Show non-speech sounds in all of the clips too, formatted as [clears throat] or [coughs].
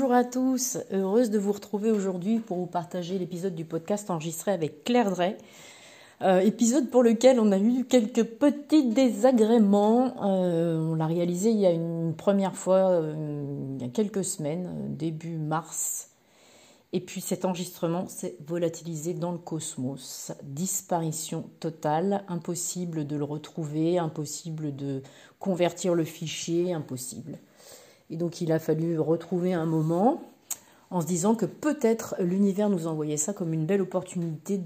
bonjour à tous. Heureuse de vous retrouver aujourd'hui pour vous partager l'épisode du podcast enregistré avec Claire Drey. Euh, épisode pour lequel on a eu quelques petits désagréments. Euh, on l'a réalisé il y a une première fois, euh, il y a quelques semaines, début mars. Et puis cet enregistrement s'est volatilisé dans le cosmos. Disparition totale, impossible de le retrouver, impossible de convertir le fichier, impossible. Et donc il a fallu retrouver un moment en se disant que peut-être l'univers nous envoyait ça comme une belle opportunité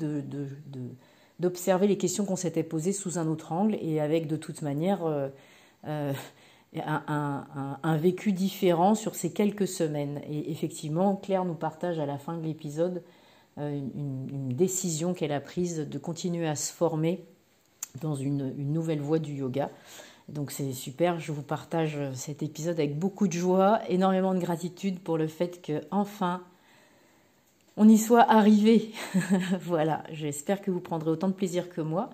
d'observer les questions qu'on s'était posées sous un autre angle et avec de toute manière euh, euh, un, vécu différent sur ces quelques semaines. Et effectivement, Claire nous partage à la fin de l'épisode euh, une, décision qu'elle a prise de continuer à se former dans une nouvelle voie du yoga. Donc c'est super, je vous partage cet épisode avec beaucoup de joie, énormément de gratitude pour le fait que enfin on y soit arrivé. [laughs] voilà, j'espère que vous prendrez autant de plaisir que moi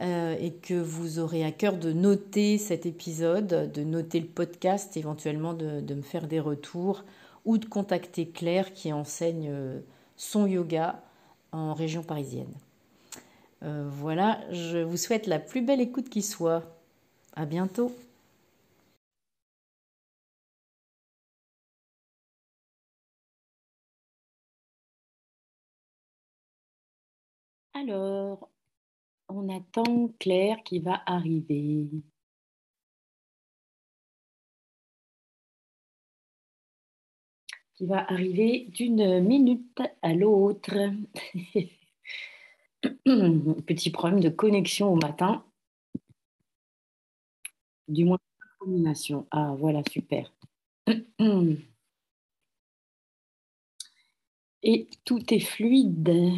euh, et que vous aurez à cœur de noter cet épisode, de noter le podcast, éventuellement de, me faire des retours ou de contacter Claire qui enseigne euh, son yoga en région parisienne. Euh, voilà, je vous souhaite la plus belle écoute qui soit. À bientôt. Alors, on attend Claire qui va arriver. Qui va arriver d'une minute à l'autre. [laughs] Petit problème de connexion au matin. Du moins, combination. Ah, voilà, super. [clears throat] Et tout est fluide.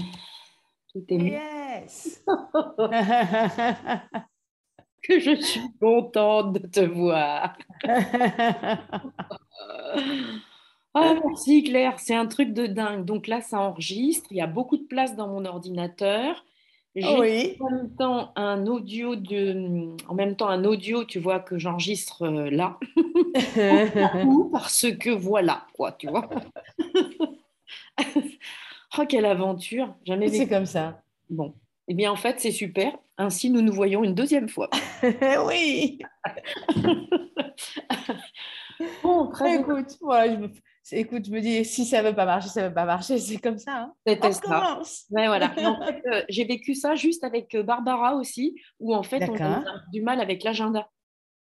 Tout est yes. [laughs] [laughs] que je suis contente de te voir. [laughs] ah, merci Claire, c'est un truc de dingue. Donc là, ça enregistre. Il y a beaucoup de place dans mon ordinateur. J'ai en même temps un audio de, en même temps un audio, tu vois que j'enregistre euh, là, [laughs] parce que voilà quoi, tu vois. [laughs] oh quelle aventure, jamais. C'est comme ça. Bon, eh bien en fait c'est super. Ainsi nous nous voyons une deuxième fois. [laughs] oui. bon, très Écoute, voilà, je me écoute, je me dis, si ça ne veut pas marcher, ça ne veut pas marcher, c'est comme ça. Hein. On commence. Ouais, voilà. en fait, [laughs] euh, j'ai vécu ça juste avec euh, Barbara aussi, où en fait, on a du mal avec l'agenda.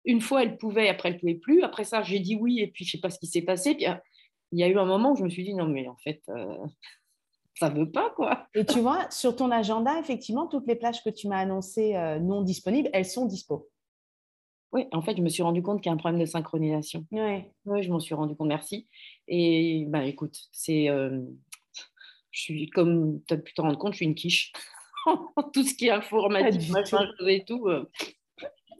Une fois, elle pouvait, après, elle ne pouvait plus. Après ça, j'ai dit oui, et puis je ne sais pas ce qui s'est passé. Puis, euh, il y a eu un moment où je me suis dit, non, mais en fait, [laughs] ça ne veut pas, quoi. Et tu vois, sur ton agenda, effectivement, toutes les plages que tu m'as annoncées non disponibles, elles sont dispo. Oui, en fait, je me suis rendu compte qu'il y a un problème de synchronisation. Oui. Oui, je m'en suis rendu compte, merci. Et bah, écoute, c'est. Euh, je suis, comme tu as pu te rendre compte, je suis une quiche. [laughs] tout ce qui est informatique, machin, et tout, euh,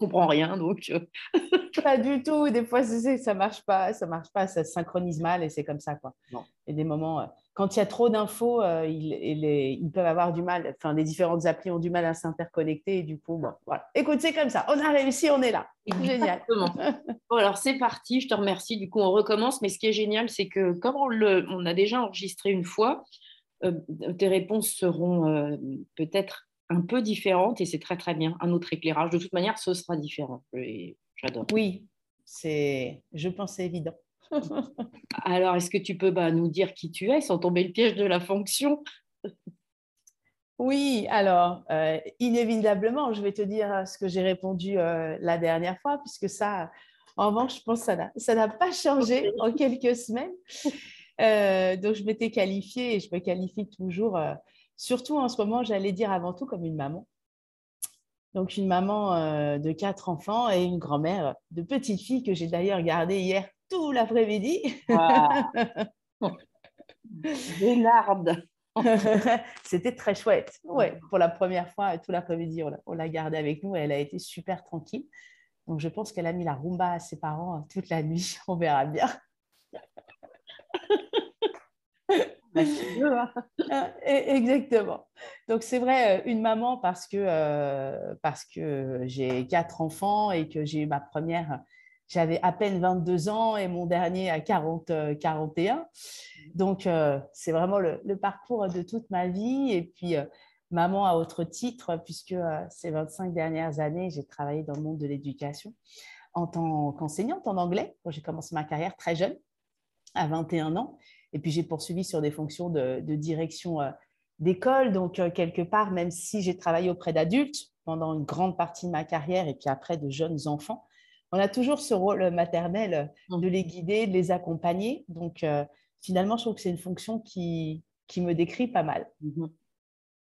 comprends rien. Donc. Euh. [laughs] pas du tout. Des fois, ça marche pas, ça marche pas, ça se synchronise mal et c'est comme ça. Quoi. Non. Et des moments quand il y a trop d'infos, euh, ils, peuvent avoir du mal, enfin, les différentes applis ont du mal à s'interconnecter. Et du coup, bon, voilà. Écoute, c'est comme ça. On a réussi, on est là. Génial. [laughs] bon, alors c'est parti. Je te remercie. Du coup, on recommence. Mais ce qui est génial, c'est que comme on, le, on a déjà enregistré une fois, euh, tes réponses seront euh, peut-être un peu différentes et c'est très, très bien. Un autre éclairage. De toute manière, ce sera différent. J'adore. Oui, c'est, je pense, c'est évident. [laughs] Alors, est-ce que tu peux bah, nous dire qui tu es sans tomber le piège de la fonction? Oui, alors, euh, inévitablement, je vais te dire ce que j'ai répondu euh, la dernière fois, puisque ça, en revanche, je pense que ça n'a pas changé en quelques semaines. Euh, donc, je m'étais qualifiée et je me qualifie toujours, surtout en ce moment, j'allais dire avant tout comme une maman. Donc, une maman de quatre enfants et une grand-mère de petite fille que j'ai d'ailleurs gardée hier tout l'après-midi. [laughs] Génarde. [laughs] C'était très chouette. Ouais, pour la première fois, tout l'après-midi, on l'a gardée avec nous et elle a été super tranquille. Donc, je pense qu'elle a mis la rumba à ses parents hein, toute la nuit. [laughs] On verra bien. Bah, hein. [laughs] ah, e-, exactement. Donc c'est vrai, euh, une maman parce que, euh, parce que j'ai quatre enfants et que j'ai ma première j'avais à peine 22 ans et mon dernier à 40, 41. Donc, c'est vraiment le, parcours de toute ma vie. Et puis, maman à autre titre, puisque ces 25 dernières années, j'ai travaillé dans le monde de l'éducation en tant qu'enseignante en anglais. J'ai commencé ma carrière très jeune, à 21 ans. Et puis, j'ai poursuivi sur des fonctions de, direction d'école. Donc, quelque part, même si j'ai travaillé auprès d'adultes pendant une grande partie de ma carrière et puis après de jeunes enfants, on a toujours ce rôle maternel de les guider, de les accompagner. Donc, finalement, je trouve que c'est une fonction qui, qui me décrit pas mal. Mhm.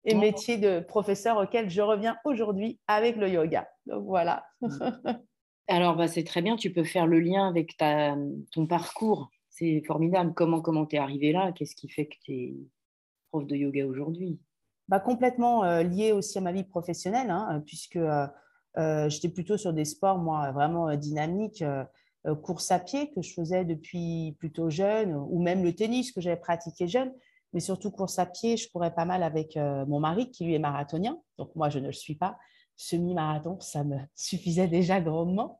Et métier de professeur auquel je reviens aujourd'hui avec le yoga. Donc voilà. [laughs] Alors, bah, c'est très bien, tu peux faire le lien avec ta, ton parcours. C'est formidable. Comment comment es arrivé là? Qu'est-ce qui fait que tu es prof de yoga aujourd'hui? Bah, Complètement euh, lié aussi à ma vie professionnelle, hein, puisque euh, euh, j'étais plutôt sur des sports, moi, vraiment dynamiques. Euh, course à pied que je faisais depuis plutôt jeune, ou même le tennis que j'avais pratiqué jeune, mais surtout course à pied, je courais pas mal avec euh, mon mari qui lui est marathonien, donc moi je ne le suis pas. Semi-marathon, ça me [laughs] suffisait déjà grandement.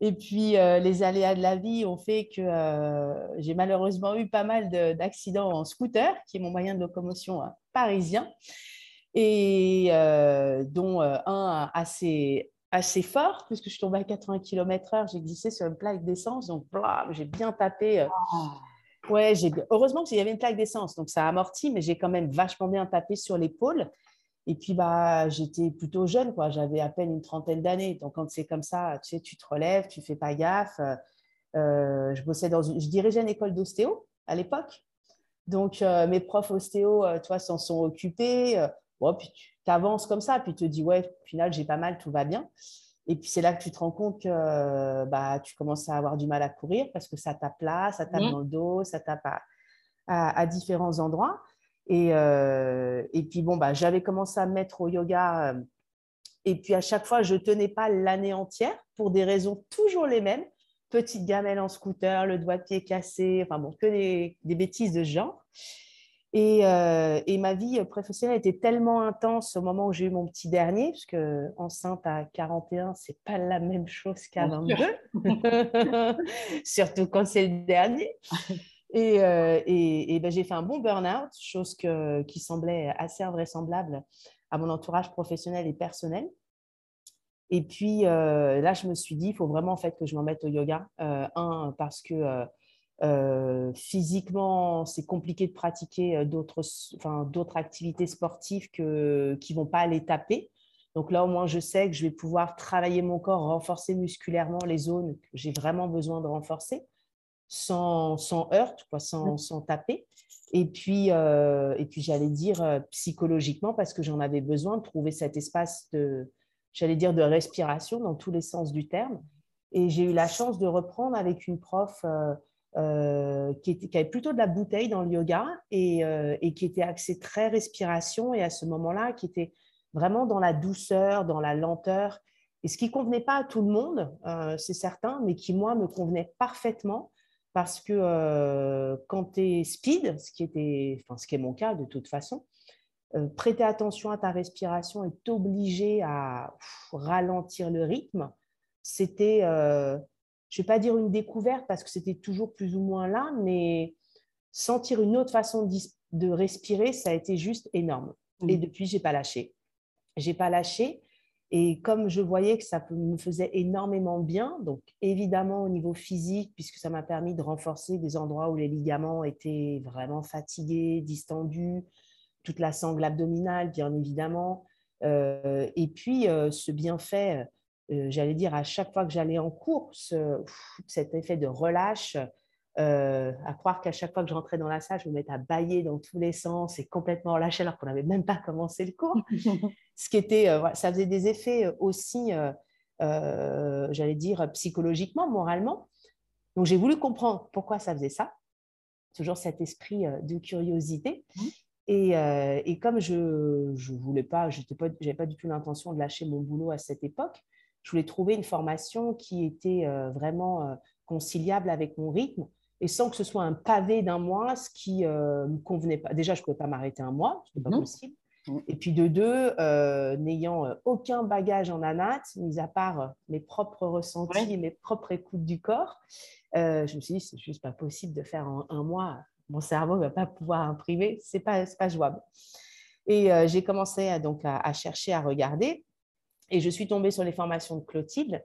Et puis, euh, les aléas de la vie ont fait que j'ai malheureusement eu pas mal d'accidents en scooter, qui est mon moyen de locomotion parisien, et dont un assez, assez fort, puisque je suis tombée à 80 km/h, j'ai glissé sur une plaque d'essence, donc j'ai bien tapé. Euh, ah. Ouais, heureusement qu'il y avait une plaque d'essence, donc ça a amorti, mais j'ai quand même vachement bien tapé sur l'épaule. Et puis, bah, j'étais plutôt jeune, quoi. J'avais à peine une trentaine d'années. Donc, quand c'est comme ça, tu sais, tu te relèves, tu fais pas gaffe. Euh, je bossais dans une... Je dirigeais une école d'ostéo à l'époque. Donc, euh, mes profs ostéo, toi, s'en sont occupés. Bon, puis tu avances comme ça, puis tu te dis, ouais, au final, j'ai pas mal, tout va bien. Et puis c'est là que tu te rends compte que bah, tu commences à avoir du mal à courir parce que ça tape là, ça tape mmh. dans le dos, ça tape à, différents endroits. Et, euh, et puis bon, bah, j'avais commencé à me mettre au yoga. Euh, et puis à chaque fois, je ne tenais pas l'année entière pour des raisons toujours les mêmes. Petite gamelle en scooter, le doigt de pied cassé, enfin bon, que des, des bêtises de ce genre. Euh, et, ma vie professionnelle était tellement intense au moment où j'ai eu mon petit dernier, parce que enceinte à 41, c'est pas la même chose qu'à 22, [laughs] surtout quand c'est le dernier. Et, euh, et, ben, j'ai fait un bon burn-out, chose qui semblait assez invraisemblable à mon entourage professionnel et personnel. Et puis euh, là, je me suis dit, il faut vraiment en fait que je m'en mette au yoga. un, parce que euh, physiquement, c'est compliqué de pratiquer euh, d'autres, activités sportives qui ne vont pas aller taper. Donc là, au moins, je sais que je vais pouvoir travailler mon corps, renforcer musculairement les zones que j'ai vraiment besoin de renforcer, sans, sans heurte, quoi, sans, sans taper. Et puis, euh, et puis j'allais dire psychologiquement, parce que j'en avais besoin de trouver cet espace de, j'allais dire, de respiration dans tous les sens du terme. Et j'ai eu la chance de reprendre avec une prof euh, qui, avait plutôt de la bouteille dans le yoga euh, et, qui était axé très respiration et à ce moment-là, qui était vraiment dans la douceur, dans la lenteur. Et ce qui convenait pas à tout le monde, euh, c'est certain, mais qui, moi, me convenait parfaitement parce que quand tu es speed, ce qui, était, enfin, ce qui est mon cas de toute façon, prêter attention à ta respiration et t'obliger à ralentir le rythme, c'était je ne vais pas dire une découverte parce que c'était toujours plus ou moins là, mais sentir une autre façon de respirer, ça a été juste énorme. Et depuis, j'ai pas lâché. J'ai pas lâché. Et comme je voyais que ça me faisait énormément bien, donc évidemment au niveau physique, puisque ça m'a permis de renforcer des endroits où les ligaments étaient vraiment fatigués, distendus, toute la sangle abdominale, bien évidemment. Euh, et puis, euh, ce bienfait euh, j'allais dire, à chaque fois que j'allais en course, cet effet de relâche, euh, à croire qu'à chaque fois que je rentrais dans la salle, je me mettais à bailler dans tous les sens et complètement relâché alors qu'on n'avait même pas commencé le cours. [laughs] Ce qui était, euh, ça faisait des effets aussi, j'allais dire, psychologiquement, moralement. Donc j'ai voulu comprendre pourquoi ça faisait ça. Toujours cet esprit de curiosité. Mmh. Et, et, comme je ne voulais pas, je n'avais pas du tout l'intention de lâcher mon boulot à cette époque, je voulais trouver une formation qui était euh, vraiment euh, conciliable avec mon rythme et sans que ce soit un pavé d'un mois, ce qui ne euh, me convenait pas. Déjà, je ne pouvais pas m'arrêter un mois, ce n'est pas possible. Et puis de deux, euh, n'ayant euh, aucun bagage en anat, mis à part mes propres ressentis et mes propres écoutes du corps, je me suis dit, c'est juste pas possible de faire en un mois. Mon cerveau ne va pas pouvoir imprimer, c'est pas, pas jouable. Et j'ai commencé à, donc à, chercher, à regarder. Et je suis tombée sur les formations de Clotilde,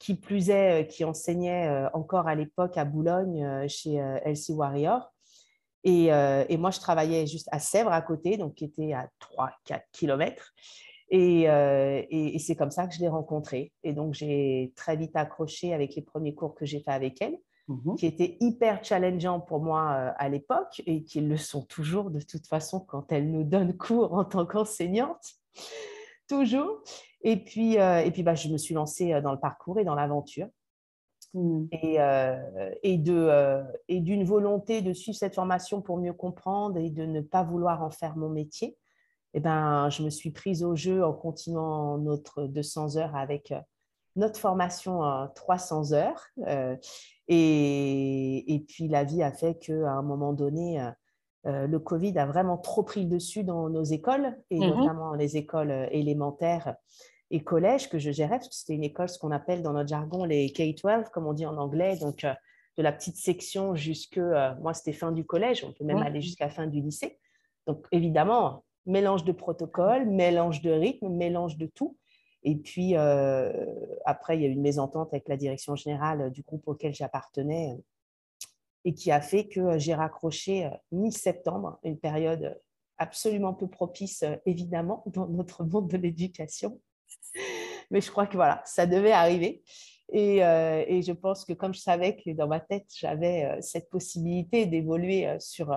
qui plus est, qui enseignait encore à l'époque à Boulogne chez Elsie Warrior. Euh, et, moi, je travaillais juste à Sèvres à côté, donc qui était à 3-4 kilomètres. Euh, et, c'est comme ça que je l'ai rencontrée. Et donc, j'ai très vite accroché avec les premiers cours que j'ai fait avec elle, mhm. qui étaient hyper challengeants pour moi euh, à l'époque et qui le sont toujours de toute façon quand elle nous donne cours en tant qu'enseignante. Toujours. Et puis, et puis bah, je me suis lancée dans le parcours et dans l'aventure. Mmh. Euh, et, de, euh, et d'une volonté de suivre cette formation pour mieux comprendre et de ne pas vouloir en faire mon métier, eh ben, je me suis prise au jeu en continuant notre 200 heures avec euh, notre formation 300 heures. et, et, puis la vie a fait qu'à un moment donné, le Covid a vraiment trop pris le dessus dans nos écoles, et mmh notamment les écoles élémentaires et collège que je gérais, parce que c'était une école, ce qu'on appelle dans notre jargon les K-12, comme on dit en anglais, donc euh, de la petite section jusque, euh, moi c'était fin du collège, on peut même aller jusqu'à fin du lycée. Donc évidemment, mélange de protocole, mélange de rythme, mélange de tout. Et puis euh, après, il y a eu une mésentente avec la direction générale du groupe auquel j'appartenais et qui a fait que j'ai raccroché mi-septembre, une période absolument peu propice, évidemment, [laughs] dans notre monde de l'éducation. [laughs] Mais je crois que voilà, ça devait arriver. Euh, et, je pense que comme je savais que dans ma tête, j'avais euh, cette possibilité d'évoluer euh, sur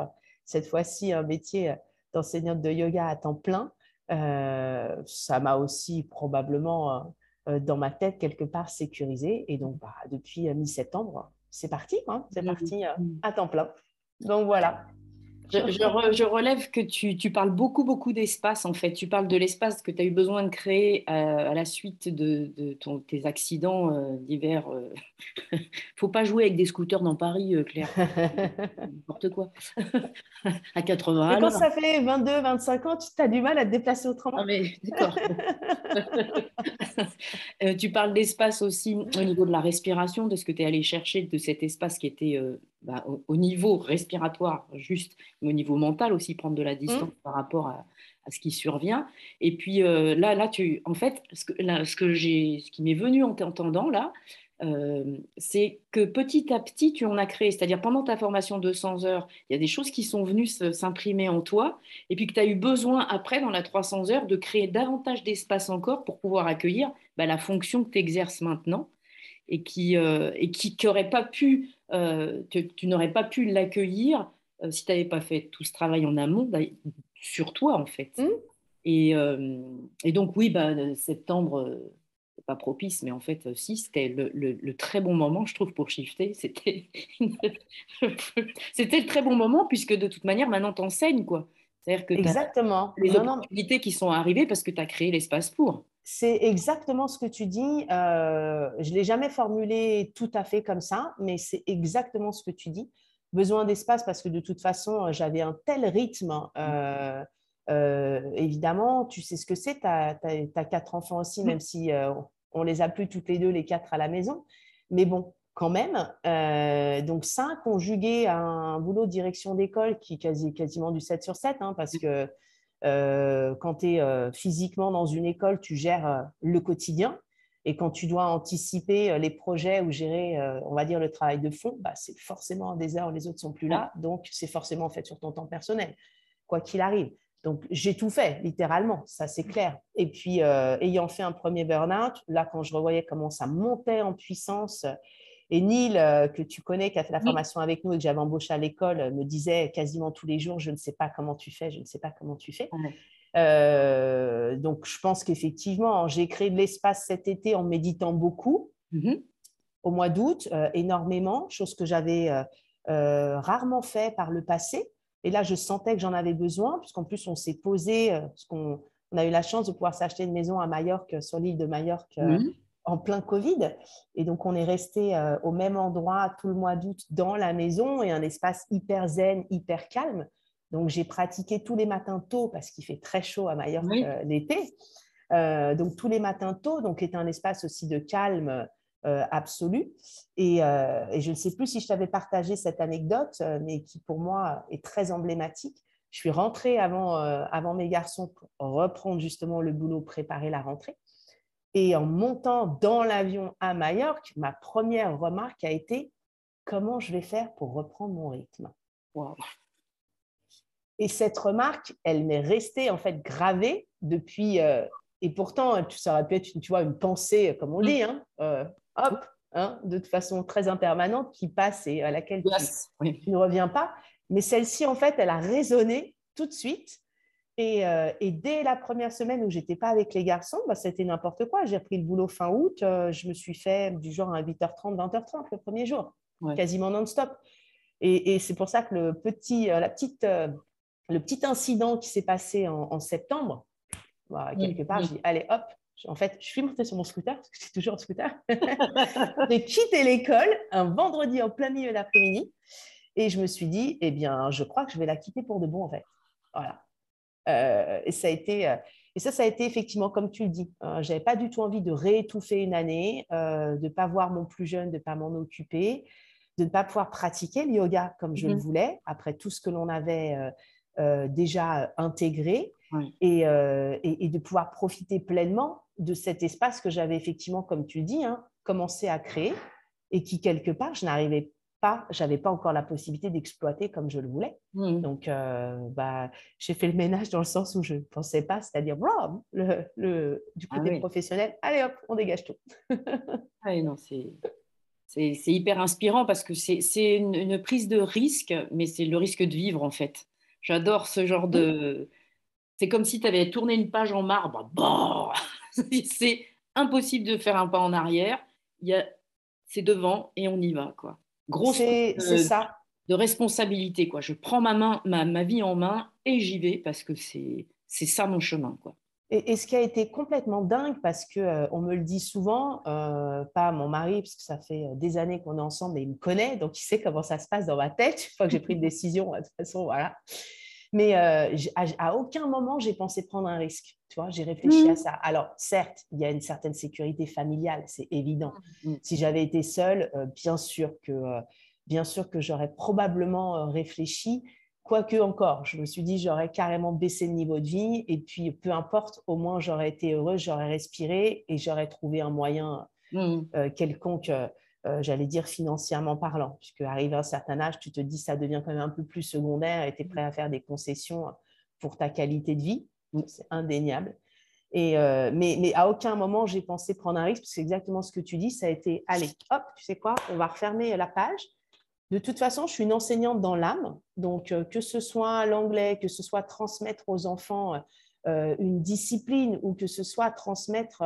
cette fois-ci un métier d'enseignante de yoga à temps plein, ça m'a aussi probablement dans ma tête quelque part sécurisé. Et donc, bah, depuis mi-septembre, c'est parti, hein, c'est mmh. parti à temps plein. Donc voilà. Je, relève que tu, parles beaucoup, beaucoup d'espace, en fait. Tu parles de l'espace que tu as eu besoin de créer euh, à la suite de, tes accidents euh, divers. Il euh. [laughs] faut pas jouer avec des scooters dans Paris, Claire. [laughs] N'importe quoi. [laughs] à 80 ans. quand ça fait 22, 25 ans, tu as du mal à te déplacer autrement. Ah, mais d'accord. tu parles d'espace aussi au niveau de la respiration, de ce que tu es allé chercher, de cet espace qui était bah, au, niveau respiratoire, juste, mais au niveau mental aussi, prendre de la distance mmh. par rapport à, ce qui survient. Et puis euh, là, là tu, en fait, ce, que, ce, que j'ai, ce qui m'est venu en t'entendant là, euh, c'est que petit à petit, tu en as créé. C'est-à-dire, pendant ta formation de 200 heures, il y a des choses qui sont venues s'imprimer en toi, et puis que tu as eu besoin, après, dans la 300 heures, de créer davantage d'espace encore pour pouvoir accueillir bah, la fonction que tu exerces maintenant et qui euh, et qui n'aurait pas pu, euh, tu, n'aurais pas pu l'accueillir euh, si tu n'avais pas fait tout ce travail en amont bah, sur toi en fait. Mmh. Et, et, donc oui, bah, septembre, pas propice, mais en fait si c'était le, le, très bon moment, je trouve, pour shifter. C'était [laughs] c'était le très bon moment puisque de toute manière maintenant t'enseignes quoi. C'est-à-dire que Exactement. les opportunités qui sont arrivées parce que tu as créé l'espace pour. C'est exactement ce que tu dis. Euh, je ne l'ai jamais formulé tout à fait comme ça, mais c'est exactement ce que tu dis. Besoin d'espace parce que de toute façon, j'avais un tel rythme. Euh, euh, évidemment, tu sais ce que c'est. Tu as, quatre enfants aussi, même si on les a plus toutes les deux, les quatre à la maison. Mais bon, quand même. donc, ça, conjugué à un boulot de direction d'école qui est quasi, quasiment du 7 sur 7, hein, parce que euh, quand tu es euh, physiquement dans une école, tu gères euh, le quotidien. Et quand tu dois anticiper les projets ou gérer, on va dire, le travail de fond, bah, c'est forcément des heures, les autres sont plus là. Donc, c'est forcément fait sur ton temps personnel, quoi qu'il arrive. Donc, j'ai tout fait, littéralement, ça c'est clair. Et puis, ayant fait un premier burn-out, là, quand je revoyais comment ça montait en puissance, et Neil, euh, que tu connais, qui a fait la formation avec nous et que j'avais embauché à l'école, euh, me disait quasiment tous les jours, je ne sais pas comment tu fais, je ne sais pas comment tu fais. Euh, donc, je pense qu'effectivement, j'ai créé de l'espace cet été en méditant beaucoup, mm-hmm. au mois d'août, énormément, chose que j'avais rarement fait par le passé. Et là, je sentais que j'en avais besoin, puisqu'en plus, on s'est posé, parce qu'on on a eu la chance de pouvoir s'acheter une maison à Majorque, sur l'île de Majorque, mm-hmm en plein Covid. Et donc, on est resté euh, au même endroit tout le mois d'août dans la maison et un espace hyper zen, hyper calme. Donc, j'ai pratiqué tous les matins tôt parce qu'il fait très chaud à Majorque l'été. donc, tous les matins tôt, donc, est un espace aussi de calme absolu. Et, et, je ne sais plus si je t'avais partagé cette anecdote, mais qui pour moi est très emblématique. Je suis rentrée avant, avant mes garçons pour reprendre justement le boulot, préparer la rentrée. Et en montant dans l'avion à Majorque, ma première remarque a été comment je vais faire pour reprendre mon rythme? Et cette remarque, elle m'est restée en fait gravée depuis. Euh, et pourtant, ça aurait pu être tu vois, une pensée, comme on mm. dit, hein, euh, hop, hein, de façon très impermanente qui passe et à laquelle tu, ne reviens pas. Mais celle-ci, en fait, elle a résonné tout de suite. Et, euh, et, dès la première semaine où j'étais pas avec les garçons, bah, c'était n'importe quoi. J'ai repris le boulot fin août. je me suis fait du genre à 8h30, 20h30 le premier jour quasiment non-stop. Et, c'est pour ça que le petit, euh, la petite, euh, le petit incident qui s'est passé en, septembre, bah, quelque part, je dis allez hop, en fait, je suis montée sur mon scooter, parce que c'est toujours un scooter. [laughs] J'ai quitté l'école un vendredi en plein milieu d'après-midi et je me suis dit, eh bien, je crois que je vais la quitter pour de bon, en fait. Voilà. Euh, et ça a été. et ça, ça a été effectivement, comme tu le dis, je n'avais pas du tout envie de réétouffer une année, de ne pas voir mon plus jeune, de ne pas m'en occuper de ne pas pouvoir pratiquer le yoga comme je le mmh voulais, après tout ce que l'on avait euh, euh, déjà intégré, euh, et, de pouvoir profiter pleinement de cet espace que j'avais effectivement, comme tu dis, hein, commencé à créer, et qui, quelque part, je n'arrivais pas, j'avais pas encore la possibilité d'exploiter comme je le voulais. Mmh. Donc, bah, j'ai fait le ménage dans le sens où je ne pensais pas, c'est-à-dire, le, le, du ah côté professionnel, allez hop, on dégage tout. [laughs] ah non, c'est c'est hyper inspirant parce que c'est une, prise de risque, mais c'est le risque de vivre en fait. J'adore ce genre de. C'est comme si tu avais tourné une page en marbre. Bon [laughs] c'est impossible de faire un pas en arrière. C'est devant et on y va. quoi. Grosse c'est ça. de responsabilité. quoi. Je prends ma, main, ma, ma vie en main et j'y vais parce que c'est ça mon chemin. quoi. Et, ce qui a été complètement dingue, parce qu'on euh, on me le dit souvent, euh, pas mon mari, parce que ça fait euh, des années qu'on est ensemble et il me connaît, donc il sait comment ça se passe dans ma tête, une fois que j'ai pris une décision, de toute façon, voilà. Mais à, aucun moment, j'ai pensé prendre un risque. Tu vois, j'ai réfléchi à mmh. ça. Alors, certes, il y a une certaine sécurité familiale, c'est évident. Mmh. Si j'avais été seule, bien sûr que, bien sûr que j'aurais probablement réfléchi, Quoique encore, je me suis dit, j'aurais carrément baissé le niveau de vie et puis peu importe, au moins j'aurais été heureuse, j'aurais respiré et j'aurais trouvé un moyen mmh. euh, quelconque, euh, euh, j'allais dire financièrement parlant, puisque arrivé à un certain âge, tu te dis ça devient quand même un peu plus secondaire et tu es prêt à faire des concessions pour ta qualité de vie, mmh. c'est indéniable. Et, mais, mais, à aucun moment j'ai pensé prendre un risque, parce que c'est exactement ce que tu dis, ça a été, allez, hop, tu sais quoi, on va refermer la page de toute façon, je suis une enseignante dans l'âme, donc euh, que ce soit l'anglais, que ce soit transmettre aux enfants euh, une discipline ou que ce soit transmettre,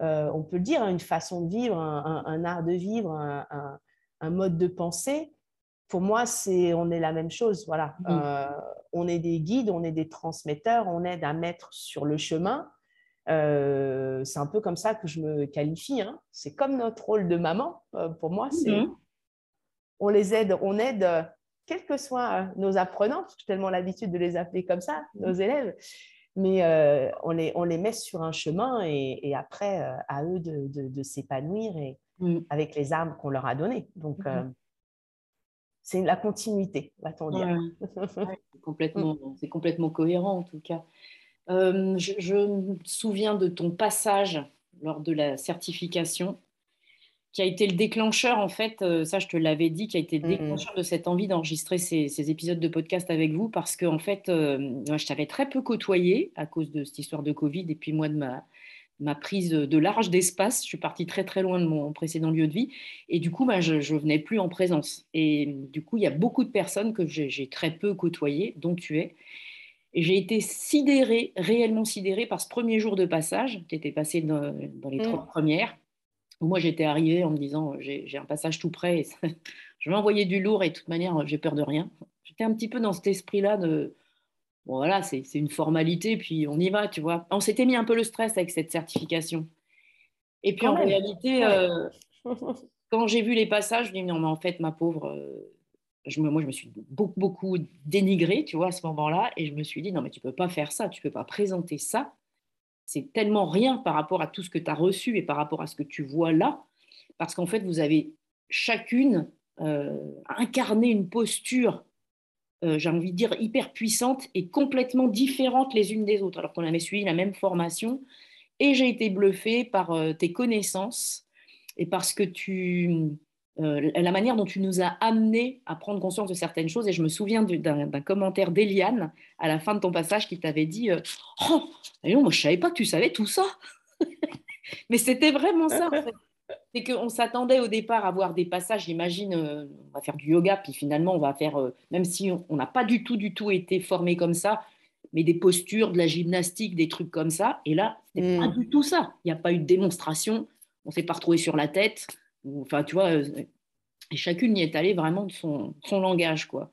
euh, on peut le dire, une façon de vivre, un, art de vivre, un, mode de pensée, pour moi, c'est on est la même chose. Voilà, mmh. on est des guides, on est des transmetteurs, on aide à mettre sur le chemin. c'est un peu comme ça que je me qualifie. Hein. C'est comme notre rôle de maman. pour moi, c'est mmh on les aide, on aide, euh, quels que soient euh, nos apprenants, parce que j'ai tellement l'habitude de les appeler comme ça, nos élèves, mais euh, on, les, on les met sur un chemin et, après, à eux de, s'épanouir et mm. avec les armes qu'on leur a données. Donc, mm-hmm. c'est la continuité, va-t-on dire. [laughs] c'est complètement, complètement cohérent en tout cas. je, je, me souviens de ton passage lors de la certification qui a été le déclencheur, en fait, euh, ça je te l'avais dit, qui a été le déclencheur de cette envie d'enregistrer ces, épisodes de podcast avec vous, parce que en fait, euh, je t'avais très peu côtoyé à cause de cette histoire de Covid et puis moi de ma, ma prise de large d'espace. Je suis partie très très loin de mon précédent lieu de vie et du coup, bah, je ne venais plus en présence. Et du coup, il y a beaucoup de personnes que j'ai très peu côtoyées, dont tu es. Et j'ai été sidérée, réellement sidérée par ce premier jour de passage. Tu étais passée dans, les mmh. trois premières moi, j'étais arrivée en me disant, j'ai un passage tout prêt, [laughs] je vais envoyer du lourd et de toute manière, j'ai peur de rien. J'étais un petit peu dans cet esprit-là de, bon, voilà, c'est une formalité, puis on y va, tu vois. On s'était mis un peu le stress avec cette certification. Et puis en réalité, euh, [laughs] quand j'ai vu les passages, je me dis, non, mais en fait, ma pauvre, euh, je me, moi, je me suis beaucoup, beaucoup dénigrée, tu vois, à ce moment-là, et je me suis dit, non, mais tu peux pas faire ça, tu peux pas présenter ça. C'est tellement rien par rapport à tout ce que tu as reçu et par rapport à ce que tu vois là, parce qu'en fait, vous avez chacune euh, incarné une posture, euh, j'ai envie de dire, hyper puissante et complètement différente les unes des autres, alors qu'on avait suivi la même formation. Et j'ai été bluffée par euh, tes connaissances et parce que tu, euh, la manière dont tu nous as amené à prendre conscience de certaines choses. Et je me souviens d'un commentaire d'Eliane à la fin de ton passage qui t'avait dit euh, Oh, moi je savais pas que tu savais tout ça. [laughs] Mais c'était vraiment ça. C'est qu'on s'attendait au départ à voir des passages, j'imagine, euh, on va faire du yoga, puis finalement on va faire, même si on n'a pas du tout, du tout été formé comme ça, mais des postures, de la gymnastique, des trucs comme ça. Et là, c'était pas mm. du tout ça. Il n'y a pas eu de démonstration, on s'est pas retrouvé sur la tête. Enfin, tu vois, euh, et chacune y est allée vraiment de son, son langage, quoi.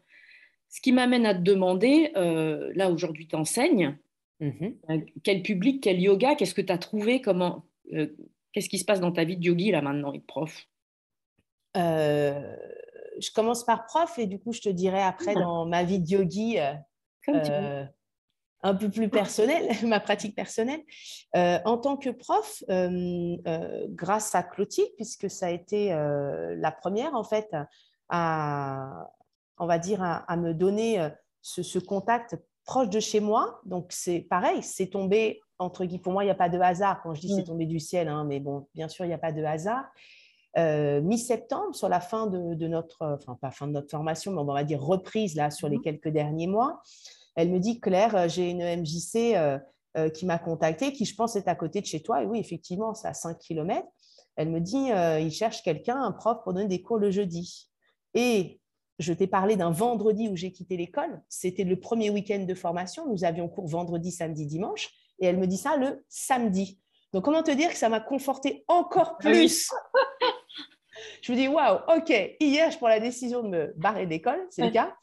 Ce qui m'amène à te demander, euh, là aujourd'hui tu enseignes, mm-hmm. euh, quel public, quel yoga, qu'est-ce que tu as trouvé, comment, qu'est-ce qui se passe dans ta vie de yogi là maintenant et de prof? Je commence par prof et du coup je te dirai après ah. dans ma vie de yogi. Comme tu veux un peu plus personnelle, [laughs] ma pratique personnelle. Euh, en tant que prof, euh, euh, grâce à Clotilde, puisque ça a été la première en fait à, on va dire, à, me donner ce, contact proche de chez moi. Donc c'est pareil, c'est tombé entre guillemets. Pour moi, il n'y a pas de hasard quand je dis c'est mm. tombé du ciel, hein, mais bon, bien sûr, il n'y a pas de hasard. mi-septembre, sur la fin de, notre, enfin pas fin de notre formation, mais on va dire reprise là sur les mm. quelques derniers mois, elle me dit, Claire, euh, j'ai une MJC euh, euh, qui m'a contactée, qui je pense est à côté de chez toi. Et oui, effectivement, c'est à 5 km. Elle me dit, il cherche quelqu'un, un prof pour donner des cours le jeudi. Et je t'ai parlé d'un vendredi où j'ai quitté l'école. C'était le premier week-end de formation. Nous avions cours vendredi, samedi, dimanche. Et elle me dit ça le samedi. Donc, comment te dire que ça m'a conforté encore plus? [laughs] Je me dis, waouh, ok, hier, je prends la décision de me barrer d'école, c'est le cas.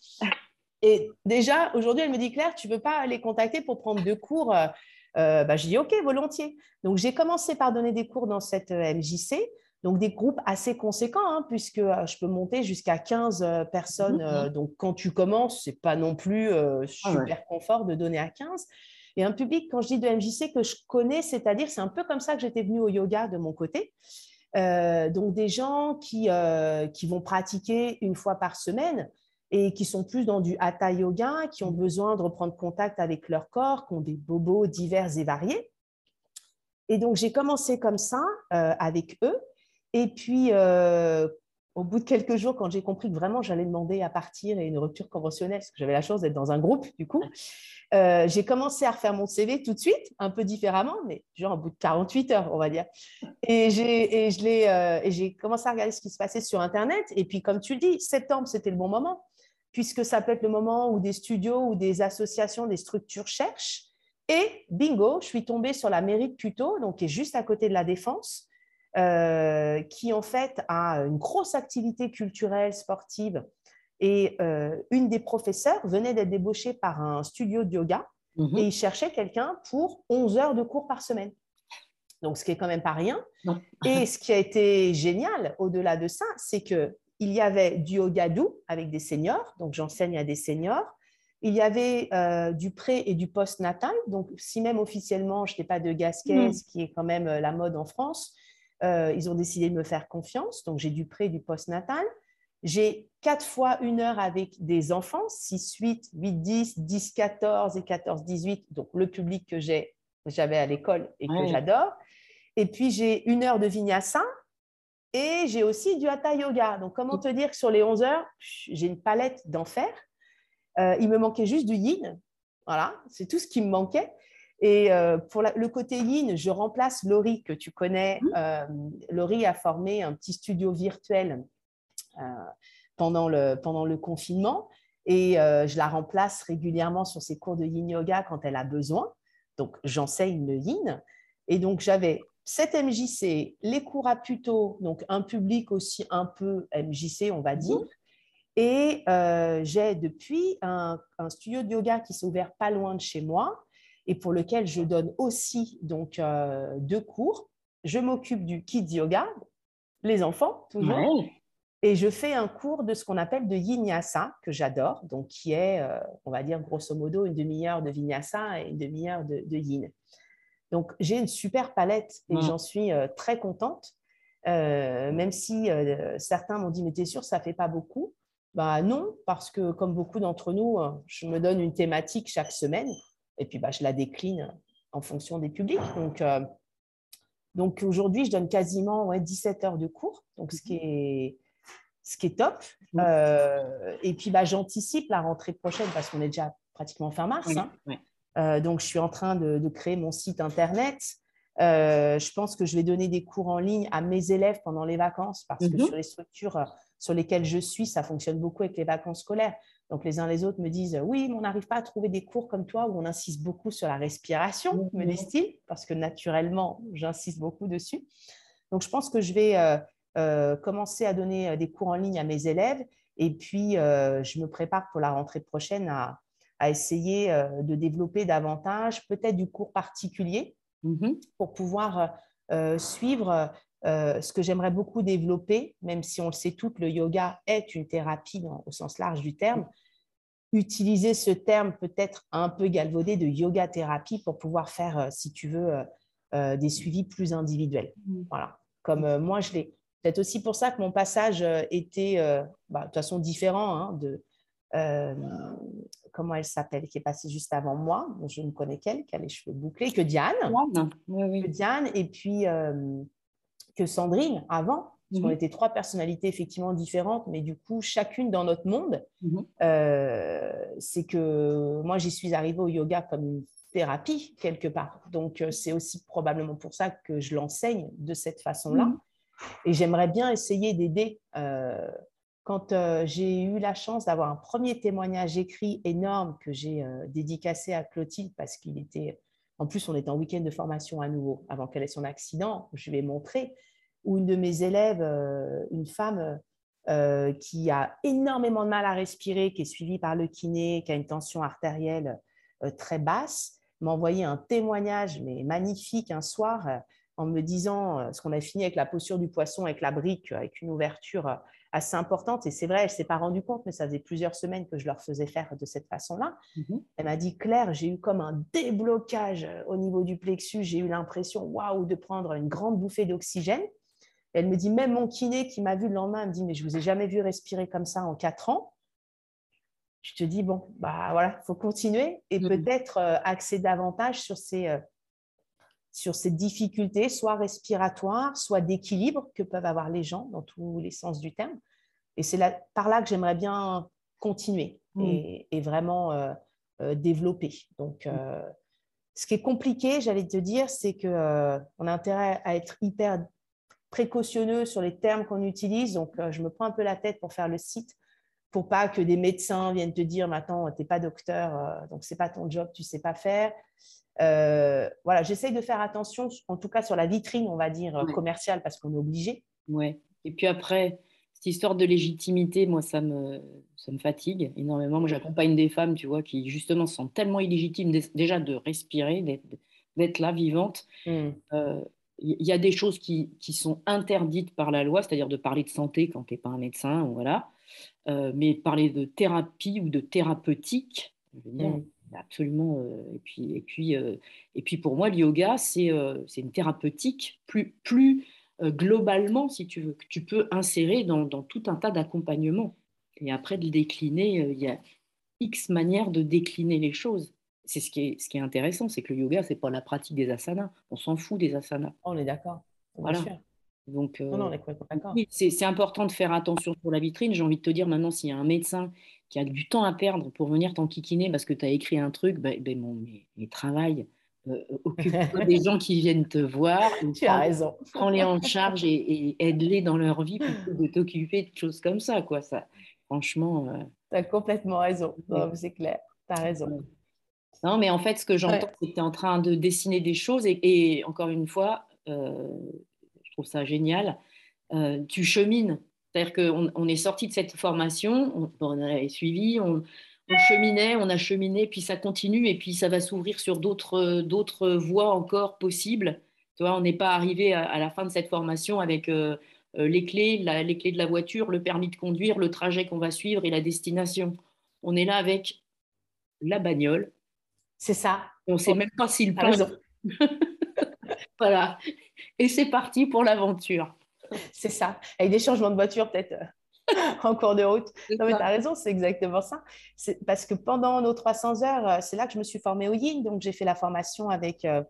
Et déjà, aujourd'hui, elle me dit, Claire, tu ne veux pas les contacter pour prendre deux cours? Euh, bah, Je dis, OK, volontiers. Donc, j'ai commencé par donner des cours dans cette euh, MJC, donc des groupes assez conséquents, hein, puisque euh, je peux monter jusqu'à 15 personnes. Mmh, donc, quand tu commences, ce n'est pas non plus ah super confort de donner à 15. Et un public, quand je dis de MJC, que je connais, c'est-à-dire, c'est un peu comme ça que j'étais venue au yoga de mon côté. donc, des gens qui, qui vont pratiquer une fois par semaine, et qui sont plus dans du hatha yoga, qui ont besoin de reprendre contact avec leur corps, qui ont des bobos divers et variés. Et donc, j'ai commencé comme ça euh, avec eux. Et puis, euh, au bout de quelques jours, quand j'ai compris que vraiment j'allais demander à partir et une rupture conventionnelle, parce que j'avais la chance d'être dans un groupe, du coup, euh, j'ai commencé à refaire mon CV tout de suite, un peu différemment, mais genre au bout de 48 heures, on va dire. Et j'ai commencé à regarder ce qui se passait sur Internet. Et puis, comme tu le dis, septembre, c'était le bon moment puisque ça peut être le moment où des studios ou des associations, des structures cherchent. Et bingo, je suis tombée sur la mairie de Puteaux, donc qui est juste à côté de la Défense, euh, qui en fait a une grosse activité culturelle, sportive. Et euh, une des professeurs venait d'être débauchée par un studio de yoga mhm. et il cherchait quelqu'un pour 11 heures de cours par semaine. Donc, ce qui est quand même pas rien. Et ce qui a été génial au-delà de ça, c'est que il y avait du yoga doux avec des seniors, donc j'enseigne à des seniors. Il y avait euh, du pré et du post-natal, donc si même officiellement je n'ai pas de gasquet, mm. ce qui est quand même euh, la mode en France, euh, ils ont décidé de me faire confiance, donc j'ai du pré et du post-natal. J'ai quatre fois une heure avec des enfants, 6, 8, 8, 10, 10, 14 et 14, 18, donc le public que j'avais à l'école et que j'adore. Et puis j'ai une heure de vinyasa et j'ai aussi du hatha yoga. Donc, comment te dire que sur les 11 heures, j'ai une palette d'enfer. Euh, il me manquait juste du yin. Voilà, c'est tout ce qui me manquait. Et euh, pour le côté yin, je remplace Laurie, que tu connais. Mmh. Euh, Laurie a formé un petit studio virtuel pendant, le, pendant le confinement. Et je la remplace régulièrement sur ses cours de yin yoga quand elle a besoin. Donc, j'enseigne le yin. Et donc, j'avais cette MJC, les cours à Puto, donc un public aussi un peu MJC, on va dire. Et euh, j'ai depuis un, studio de yoga qui s'est ouvert pas loin de chez moi et pour lequel je donne aussi donc euh, deux cours. Je m'occupe du kids yoga, les enfants toujours. Et je fais un cours de ce qu'on appelle de Vinyasa, que j'adore, donc qui est, euh, on va dire grosso modo, une demi-heure de Vinyasa et une demi-heure de, Yin. Donc j'ai une super palette et mmh. j'en suis euh, très contente, euh, même si certains m'ont dit, mais t'es sûr, ça fait pas beaucoup? Bah, Non, parce que comme beaucoup d'entre nous, je me donne une thématique chaque semaine et puis bah, je la décline en fonction des publics. Donc, donc aujourd'hui, je donne quasiment ouais, 17 heures de cours, donc ce qui mmh. est ce qui est top. Euh, et puis, bah, j'anticipe la rentrée prochaine parce qu'on est déjà pratiquement fin mars. Hein. Euh, donc, je suis en train de, créer mon site internet. Euh, je pense que je vais donner des cours en ligne à mes élèves pendant les vacances parce que mhm. sur les structures sur lesquelles je suis, ça fonctionne beaucoup avec les vacances scolaires. Donc, les uns les autres me disent Oui, mais on n'arrive pas à trouver des cours comme toi où on insiste beaucoup sur la respiration, me mhm. disent-ils, parce que naturellement, j'insiste beaucoup dessus. Donc, je pense que je vais euh, commencer à donner euh, des cours en ligne à mes élèves. Et puis, euh, je me prépare pour la rentrée prochaine à, essayer de développer davantage, peut-être du cours particulier, mm-hmm. pour pouvoir suivre ce que j'aimerais beaucoup développer, même si on le sait tout, le yoga est une thérapie au sens large du terme. Utiliser ce terme peut-être un peu galvaudé de yoga thérapie pour pouvoir faire, si tu veux, des suivis plus individuels. Mm. Voilà, comme moi je l'ai c'est aussi pour ça que mon passage euh, était euh, bah, de toute façon différent hein, de euh, comment elle s'appelle, qui est passée juste avant moi. Je ne connais qu'elle, qui a les cheveux bouclés, que Diane. Que Diane, et puis que Sandrine avant. Parce qu'on mhm. était trois personnalités effectivement différentes, mais du coup, chacune dans notre monde. Mhm. c'est que moi, j'y suis arrivée au yoga comme une thérapie quelque part. Donc, c'est aussi probablement pour ça que je l'enseigne de cette façon-là. Mhm. Et j'aimerais bien essayer d'aider. Euh, quand euh, j'ai eu la chance d'avoir un premier témoignage écrit énorme que j'ai euh, dédicacé à Clotilde parce qu'il était, en plus on était en week-end de formation à nouveau avant qu'elle ait son accident, je lui ai montré, où une de mes élèves, une femme qui a énormément de mal à respirer, qui est suivie par le kiné, qui a une tension artérielle très basse, m'a envoyé un témoignage mais magnifique un soir en me disant, euh, ce qu'on a fini avec la posture du poisson, avec la brique, avec une ouverture euh, assez importante. Et c'est vrai, elle ne s'est pas rendue compte, mais ça faisait plusieurs semaines que je leur faisais faire de cette façon-là. Mhm. Elle m'a dit, Claire, j'ai eu comme un déblocage euh, au niveau du plexus. J'ai eu l'impression, waouh, de prendre une grande bouffée d'oxygène. Elle me dit, même mon kiné qui m'a vu le lendemain, me dit, mais je ne vous ai jamais vu respirer comme ça en quatre ans. Je te dis, bon, bah voilà, il faut continuer et mhm. peut-être axer davantage sur ces sur ces difficultés, soit respiratoires, soit d'équilibre que peuvent avoir les gens dans tous les sens du terme. Et c'est par là que j'aimerais bien continuer mm. et, vraiment euh, euh, développer. Donc, euh, ce qui est compliqué, j'allais te dire, c'est qu'on on a intérêt à être hyper précautionneux sur les termes qu'on utilise. Donc, je me prends un peu la tête pour faire le site pour pas que des médecins viennent te dire maintenant, tu n'es pas docteur, donc ce n'est pas ton job, tu ne sais pas faire. Voilà, j'essaye de faire attention, en tout cas sur la vitrine, on va dire, commerciale, parce qu'on est obligé. Ouais. Et puis après, cette histoire de légitimité, moi, ça me, ça me fatigue énormément. Moi, j'accompagne des femmes, tu vois, qui justement sont tellement illégitimes déjà de respirer, d'être là, vivante. Il hmm. euh, y a des choses qui, qui, sont interdites par la loi, c'est-à-dire de parler de santé quand tu n'es pas un médecin, voilà. Euh, mais parler de thérapie ou de thérapeutique, je veux dire, hmm. Absolument. Euh, et, puis, et, puis, euh, et puis pour moi, le yoga, c'est une thérapeutique plus, plus globalement, si tu veux, que tu peux insérer dans, dans tout un tas d'accompagnements. Et après, de le décliner, il y a X manières de décliner les choses. C'est ce qui est, ce qui est intéressant, c'est que le yoga, c'est pas la pratique des asanas. On s'en fout des asanas. On est d'accord. Voilà. Donc, c'est important de faire attention pour la vitrine. J'ai envie de te dire maintenant, s'il y a un médecin qui a du temps à perdre pour venir t'enquiquiner parce que tu as écrit un truc, ben, ben mon, mais, travail, euh, occupe-toi [laughs] des gens qui viennent te voir. Tu as raison. Prends-les en charge et, aide-les dans leur vie plutôt que de t'occuper de choses comme ça. Quoi, ça franchement. Euh, tu as complètement raison. C'est clair. Tu as raison. Non, mais en fait, ce que j'entends, c'est que tu es en train de dessiner des choses et, encore une fois, euh, je trouve ça génial. tu chemines c'est-à-dire qu'on on est sorti de cette formation, on, a suivi, on, cheminait, on a cheminé, puis ça continue, et puis ça va s'ouvrir sur d'autres, d'autres voies encore possibles. Tu vois, on n'est pas arrivé à, la fin de cette formation avec euh, les, clés, les clés de la voiture, le permis de conduire, le trajet qu'on va suivre et la destination. On est là avec la bagnole. C'est ça. On ne sait même pas s'il passe. [laughs] voilà. Et c'est parti pour l'aventure. C'est ça. Avec des changements de voiture peut-être euh, [laughs] en cours de route. Non, mais tu as raison, c'est exactement ça. Parce que pendant nos 300 heures, euh, c'est là que je me suis formée au yin. Donc, j'ai fait la formation avec, euh,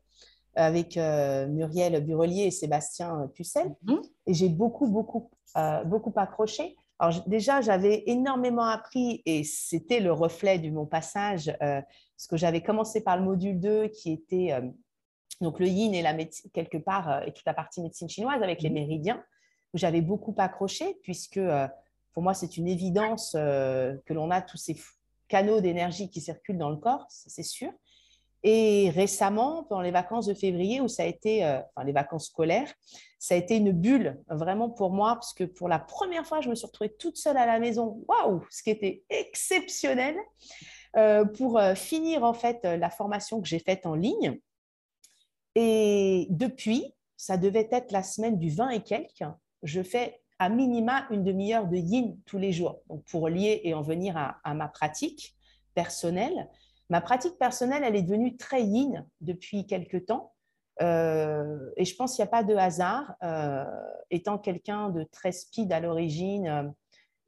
avec Muriel Burelier et Sébastien Pucel. Mhm. Et j'ai beaucoup, beaucoup, beaucoup accroché. Alors, déjà, j'avais énormément appris et c'était le reflet de mon passage, parce que j'avais commencé par le module 2 qui était donc le yin et la quelque part euh, et toute la partie médecine chinoise avec les mhm. méridiens où j'avais beaucoup accroché puisque euh, pour moi c'est une évidence euh, que l'on a tous ces canaux d'énergie qui circulent dans le corps, c'est sûr. Et récemment, pendant les vacances de février, où ça a été, enfin les vacances scolaires, ça a été une bulle vraiment pour moi, parce que pour la première fois, je me suis retrouvée toute seule à la maison. Waouh, ce qui était exceptionnel pour finir en fait la formation que j'ai faite en ligne. Et depuis, ça devait être la semaine du 20 et quelques, je fais à minima une demi-heure de yin tous les jours, donc pour lier et en venir à, ma pratique personnelle. Ma pratique personnelle, elle est devenue très yin depuis quelques temps. Euh, et je pense qu'il n'y a pas de hasard, euh, étant quelqu'un de très speed à l'origine euh,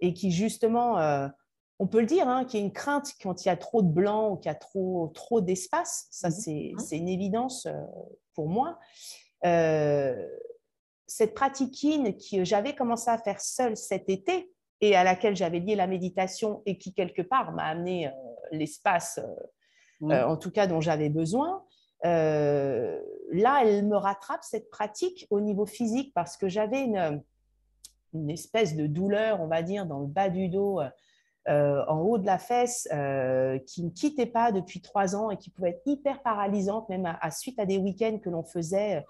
et qui justement on peut le dire, hein, qu'il y a une crainte quand il y a trop de blanc ou qu'il y a trop, trop d'espace. Ça, mhm. c'est une évidence pour moi. Euh, cette pratique in que j'avais commencé à faire seule cet été et à laquelle j'avais lié la méditation et qui, quelque part, m'a amené euh, l'espace, en tout cas, dont j'avais besoin. là, elle me rattrape cette pratique au niveau physique parce que j'avais une, une espèce de douleur, on va dire, dans le bas du dos euh, en haut de la fesse euh, qui ne quittait pas depuis trois ans et qui pouvait être hyper paralysante, même à, suite à des week-ends que l'on faisait,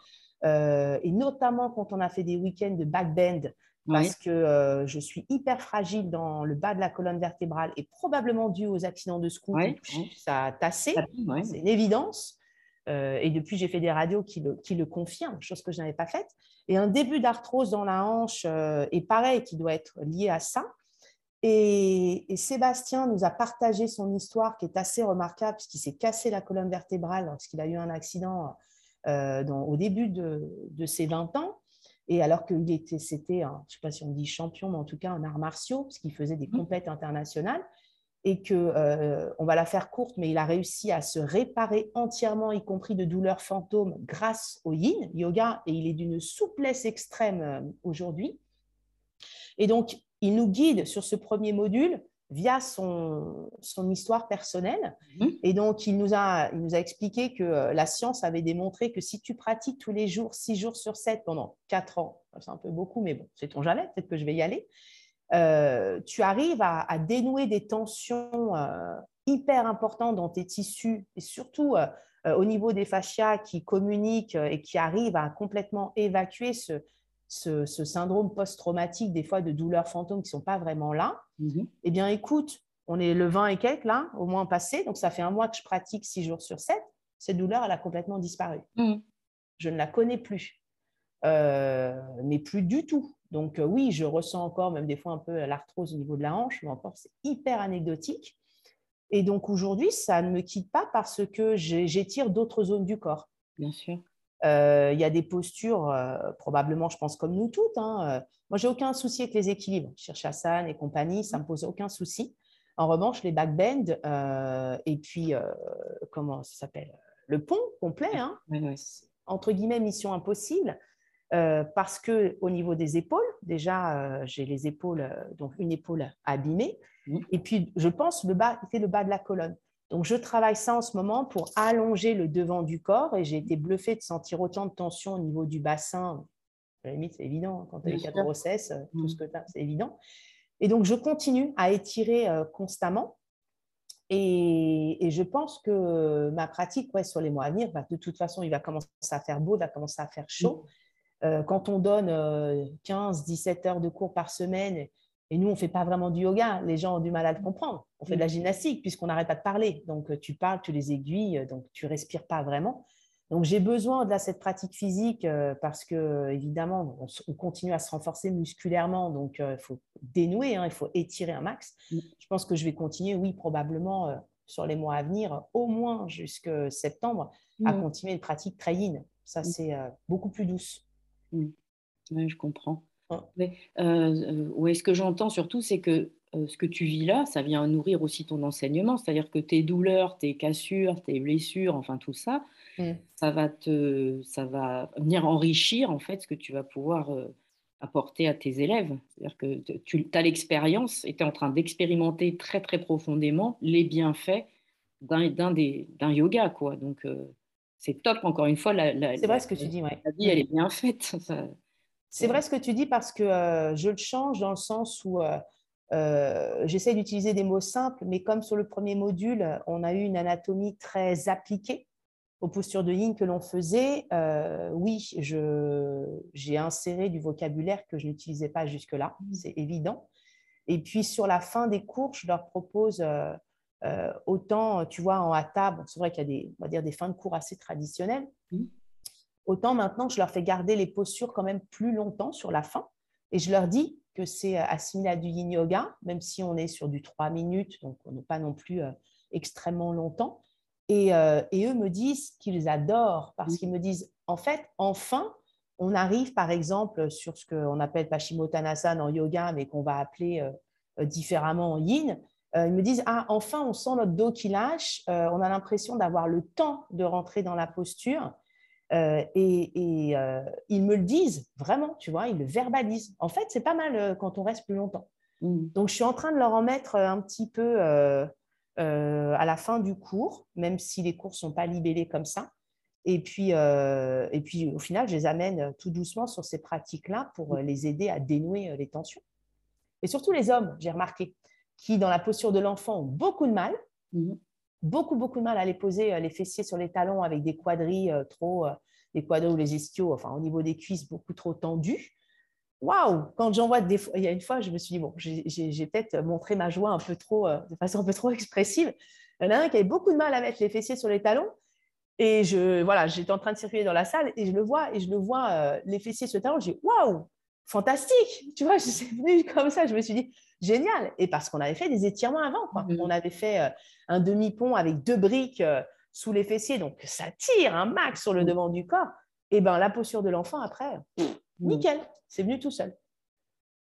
euh, et notamment quand on a fait des week-ends de backbend, parce que je suis hyper fragile dans le bas de la colonne vertébrale et probablement dû aux accidents de scout. Ça a tassé, c'est une évidence. et depuis, j'ai fait des radios qui le, qui le confirment, chose que je n'avais pas faite. Et un début d'arthrose dans la hanche est pareil, qui doit être lié à ça. Et, Sébastien nous a partagé son histoire qui est assez remarquable puisqu'il s'est cassé la colonne vertébrale lorsqu'il a eu un accident euh, au début de, ses 20 ans. Et alors qu'il était, c'était, je ne sais pas si on dit champion, mais en tout cas en arts martiaux, parce qu'il faisait des mmh. compètes internationales. Et que, euh, on va la faire courte, mais il a réussi à se réparer entièrement, y compris de douleurs fantômes, grâce au yin yoga. Et il est d'une souplesse extrême euh, aujourd'hui. Et donc, il nous guide sur ce premier module via son, son histoire personnelle. Mhm. Et donc, il nous, a, il nous a expliqué que euh, la science avait démontré que si tu pratiques tous les jours, six jours sur sept, pendant quatre ans, c'est un peu beaucoup, mais bon, c'est ton jamais, peut-être que je vais y aller, euh, tu arrives à, dénouer des tensions euh, hyper importantes dans tes tissus et surtout au niveau des fascias qui communiquent et qui arrivent à complètement évacuer ce, ce, syndrome post-traumatique, des fois de douleurs fantômes qui ne sont pas vraiment là, mhm. eh bien, écoute, on est le 20 et quelques là, au moins passé, donc ça fait un mois que je pratique 6 jours sur 7. Cette douleur, elle a complètement disparu. Mhm. Je ne la connais plus, euh, mais plus du tout. Donc, euh, oui, je ressens encore, même des fois, un peu l'arthrose au niveau de la hanche, mais encore, c'est hyper anecdotique. Et donc, aujourd'hui, ça ne me quitte pas parce que j'étire d'autres zones du corps. Bien sûr. Euh, il y a des postures, euh, probablement, je pense, comme nous toutes. Hein, euh, moi, j'ai aucun souci avec les équilibres. Shirshasana et compagnie, ça ne me pose aucun souci. En revanche, les backbends et puis, comment ça s'appelle Le pont complet, hein, entre guillemets, mission impossible. parce que au niveau des épaules, déjà, j'ai les épaules, donc une épaule abîmée. Et puis, je pense, le bas, c'est le bas de la colonne. Donc, je travaille ça en ce moment pour allonger le devant du corps et j'ai été bluffée de sentir autant de tension au niveau du bassin. À la limite, c'est évident, hein, quand tu as quatre grossesses, euh, tout ce mm. que tu as, c'est évident. Et donc, je continue à étirer euh, constamment. Et, je pense que ma pratique ouais, sur les mois à venir, de toute façon, il va commencer à faire beau, il va commencer à faire chaud. Mm. Euh, quand on donne 15-17 heures de cours par semaine et nous, on ne fait pas vraiment du yoga. Les gens ont du mal à le comprendre. On fait de la mm. gymnastique puisqu'on n'arrête pas de parler. Donc, euh, tu parles, tu les aiguilles, euh, donc tu respires pas vraiment. Donc, j'ai besoin de cette pratique physique euh, parce que, évidemment, on, continue à se renforcer musculairement. Donc, euh, il faut dénouer, hein, il faut étirer un max. Mm. Je pense que je vais continuer, oui, probablement euh, sur les mois à venir, au moins jusqu'à septembre, à mm. continuer une pratique très yin. Ça, mm. c'est beaucoup plus douce. Oui, je comprends. Mais, ce que j'entends surtout, c'est que ce que tu vis là, ça vient nourrir aussi ton enseignement. C'est-à-dire que tes douleurs, tes cassures, tes blessures, enfin tout ça, Mm. ça, va te, ça va venir enrichir en fait ce que tu vas pouvoir euh, apporter à tes élèves. C'est-à-dire que tu as l'expérience et tu es en train d'expérimenter très très profondément les bienfaits d'un yoga. Quoi. Donc euh, c'est top, encore une fois. C'est vrai ce que tu dis, ouais. La vie, elle est bien faite. [laughs] C'est vrai ce que tu dis parce que euh, je le change dans le sens où j'essaie d'utiliser des mots simples, mais comme sur le premier module, on a eu une anatomie très appliquée, aux postures de yin que l'on faisait, euh, oui, j'ai inséré du vocabulaire que je n'utilisais pas jusque-là, mmh. c'est évident. Et puis sur la fin des cours, je leur propose euh, euh, autant, tu vois, en hatha, c'est vrai qu'il y a des, on va dire, des fins de cours assez traditionnelles, mmh. Autant maintenant je leur fais garder les postures quand même plus longtemps sur la fin. Et je leur dis que c'est assimilé à du yin yoga, même si on est sur du 3 minutes, donc on n'est pas non plus extrêmement longtemps. Euh, et, eux me disent qu'ils adorent parce qu'ils me disent, en fait, enfin, on arrive par exemple sur ce qu'on appelle Paschimottanasana en yoga, mais qu'on va appeler euh, euh, différemment en yin. ils me disent, ah, enfin, on sent notre dos qui lâche, on a l'impression d'avoir le temps de rentrer dans la posture. Et, ils me le disent vraiment, tu vois, ils le verbalisent. En fait, c'est pas mal quand on reste plus longtemps. Mmh. Donc, je suis en train de leur en mettre un petit peu euh, à la fin du cours, même si les cours ne sont pas libellés comme ça. Et puis, euh, et puis, au final, je les amène tout doucement sur ces pratiques-là pour euh, les aider à dénouer les tensions. Et surtout les hommes, j'ai remarqué, qui dans la posture de l'enfant ont beaucoup de mal, mmh. Beaucoup, beaucoup de mal à les poser les fessiers sur les talons avec des quadrilles trop, les quadrilles ou les ischios, enfin au niveau des cuisses beaucoup trop tendus waouh, quand j'en vois des il y a une fois, je me suis dit, bon, j'ai peut-être montré ma joie un peu trop, euh, de façon un peu trop expressive. Il y en a un qui avait beaucoup de mal à mettre les fessiers sur les talons. Et je, voilà, j'étais en train de circuler dans la salle et je le vois, et je le vois, euh, les fessiers sur les talons. J'ai waouh, fantastique. Tu vois, [laughs] je suis venue comme ça. Je me suis dit, génial. Et parce qu'on avait fait des étirements avant, quoi. Mmh On avait fait euh, un demi-pont avec deux briques sous les fessiers. Donc, ça tire un max sur le mmh. devant du corps. Et ben la posture de l'enfant, après, mmh. nickel c'est venu tout seul.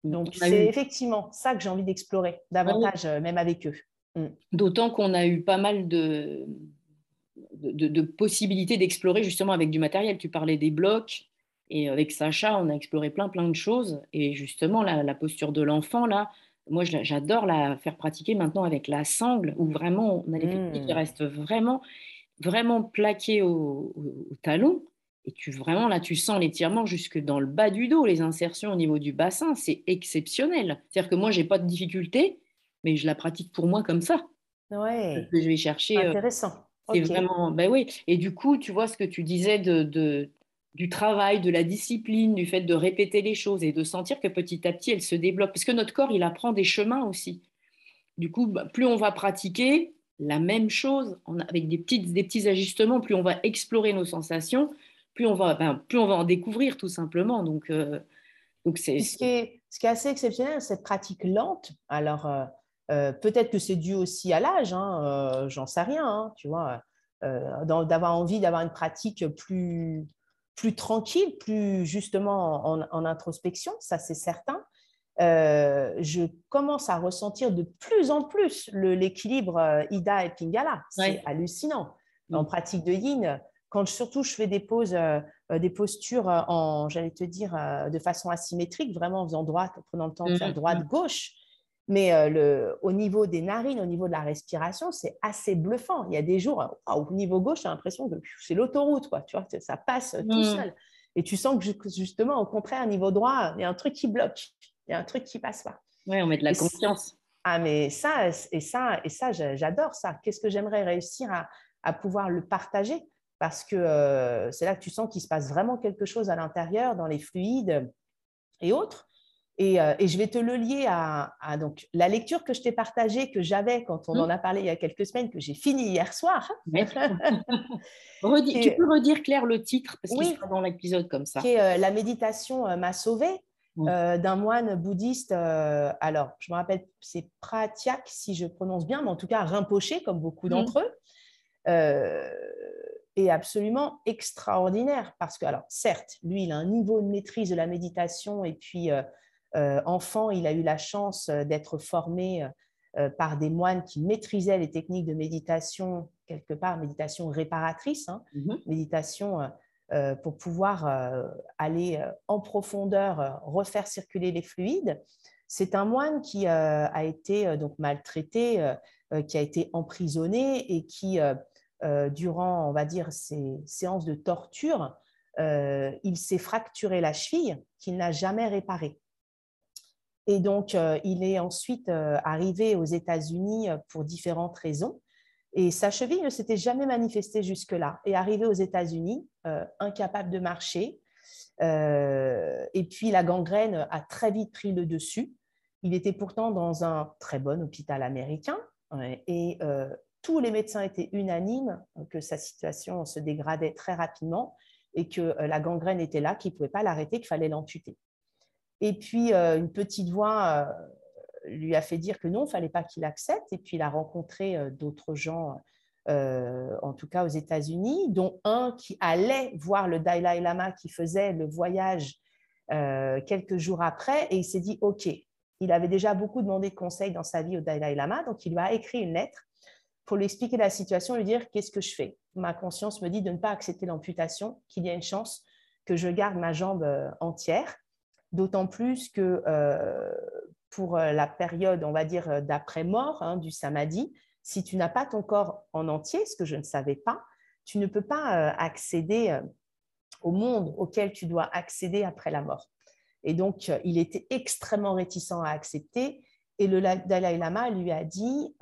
Donc, c'est effectivement ça que j'ai envie d'explorer davantage, euh, même avec eux. Mm. D'autant qu'on a eu pas mal de, de, possibilités d'explorer justement avec du matériel. Tu parlais des blocs, et avec Sacha, on a exploré plein, plein de choses. Et justement, la, posture de l'enfant, là, moi, j'adore la faire pratiquer maintenant avec la sangle, où vraiment, on a les mmh. qui restent vraiment, vraiment plaqués au, au talon. Et tu vraiment là, tu sens l'étirement jusque dans le bas du dos, les insertions au niveau du bassin, c'est exceptionnel. C'est-à-dire que moi, j'ai pas de difficulté, mais je la pratique pour moi comme ça. Ouais. je vais chercher. Euh, Intéressant. c'est vraiment, ben oui. Et du coup, tu vois ce que tu disais de, du travail, de la discipline, du fait de répéter les choses et de sentir que petit à petit, elle se développe. Parce que notre corps, il apprend des chemins aussi. Du coup, bah, plus on va pratiquer la même chose, avec des, des petits ajustements, plus on va explorer nos sensations, plus on va, ben, plus on va en découvrir tout simplement. Donc, euh, donc c'est ce qui est ce qui est assez exceptionnel, cette pratique lente. Alors euh, euh, peut-être que c'est dû aussi à l'âge, hein, j'en sais rien, hein, tu vois, d'avoir envie d'avoir une pratique plus plus tranquille, plus justement en, introspection, ça c'est certain. je commence à ressentir de plus en plus l'équilibre Ida et Pingala. C'est hallucinant. En mm. pratique de Yin, quand surtout je fais des poses, euh, euh, des postures euh, en, j'allais te dire, de façon asymétrique, vraiment en faisant droite, en prenant le temps de faire mhm. droite-gauche. Mais le, au niveau des narines, au niveau de la respiration, c'est assez bluffant. Il y a des jours, au niveau gauche, j'ai l'impression que c'est l'autoroute, quoi. Tu vois, ça passe tout mhm. seul. Et tu sens que justement, au contraire, au niveau droit, il y a un truc qui bloque, il y a un truc qui passe pas. Oui, on met de la confiance. Ah, mais ça, et ça, et ça, j'adore ça. Qu'est-ce que j'aimerais réussir à, à pouvoir le partager? Parce que euh, c'est là que tu sens qu'il se passe vraiment quelque chose à l'intérieur, dans les fluides et autres. Et, je vais te le lier à, donc, la lecture que je t'ai partagée, que j'avais quand on mmh. en a parlé il y a quelques semaines, que j'ai fini hier soir. [laughs] tu peux redire, Claire, le titre, parce qu'il sera dans l'épisode comme ça. Qui est La méditation m'a sauvée. Euh, d'un moine bouddhiste. Euh, alors, je me rappelle, c'est Pratyak, si je prononce bien, mais en tout cas Rinpoché, comme beaucoup d'entre eux, euh, est absolument extraordinaire. Parce que, alors, certes, lui, il a un niveau de maîtrise de la méditation, et puis, enfant, il a eu la chance d'être formé par des moines qui maîtrisaient les techniques de méditation, quelque part, méditation réparatrice, hein, mm-hmm. méditation euh, pour pouvoir euh, aller euh, en profondeur, refaire circuler les fluides. C'est un moine qui a été donc maltraité, qui a été emprisonné et qui, durant, on va dire, ces séances de torture, il s'est fracturé la cheville qu'il n'a jamais réparée. Et donc, il est ensuite arrivé aux États-Unis pour différentes raisons. Et sa cheville ne s'était jamais manifestée jusque-là. Et arrivé aux États-Unis, euh, incapable de marcher. Euh, et puis la gangrène a très vite pris le dessus. Il était pourtant dans un très bon hôpital américain. et euh, tous les médecins étaient unanimes que sa situation se dégradait très rapidement et que la gangrène était là, qu'il ne pouvait pas l'arrêter, qu'il fallait l'amputer. Et puis, une petite voix lui a fait dire que non, il ne fallait pas qu'il accepte. Et puis il a rencontré euh, d'autres gens, euh, en tout cas aux États-Unis, dont un qui allait voir le Dalai Lama qui faisait le voyage euh, quelques jours après. Et il s'est dit, OK, il avait déjà beaucoup demandé de conseils dans sa vie au Dalai Lama. Donc il lui a écrit une lettre pour lui expliquer la situation, lui dire, qu'est-ce que je fais? Ma conscience me dit de ne pas accepter l'amputation, qu'il y a une chance que je garde ma jambe entière. D'autant plus que pour euh, la période, on va dire, euh, d'après-mort hein, du samadhi, si tu n'as pas ton corps en entier, ce que je ne savais pas, tu ne peux pas euh, accéder au monde auquel tu dois accéder après la mort. Et donc, il était extrêmement réticent à accepter. Et le Dalai Lama lui a dit,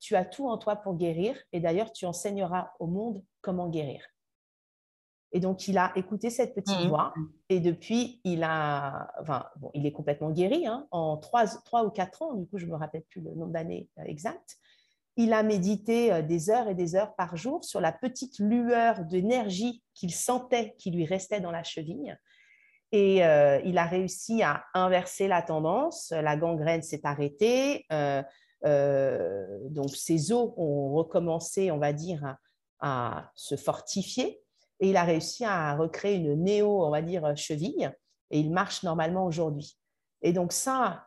tu as tout en toi pour guérir, et d'ailleurs, tu enseigneras au monde comment guérir. Et donc, il a écouté cette petite mmh. voix et depuis, il, a, enfin, bon, il est complètement guéri. Hein, en trois, ou quatre ans, du coup, je ne me rappelle plus le nombre d'années euh, exact. Il a médité euh, des heures et des heures par jour sur la petite lueur d'énergie qu'il sentait qui lui restait dans la cheville. Et euh, il a réussi à inverser la tendance. La gangrène s'est arrêtée. donc, ses os ont recommencé, on va dire, à se fortifier et il a réussi à recréer une néo, on va dire, cheville et il marche normalement aujourd'hui. Et donc ça,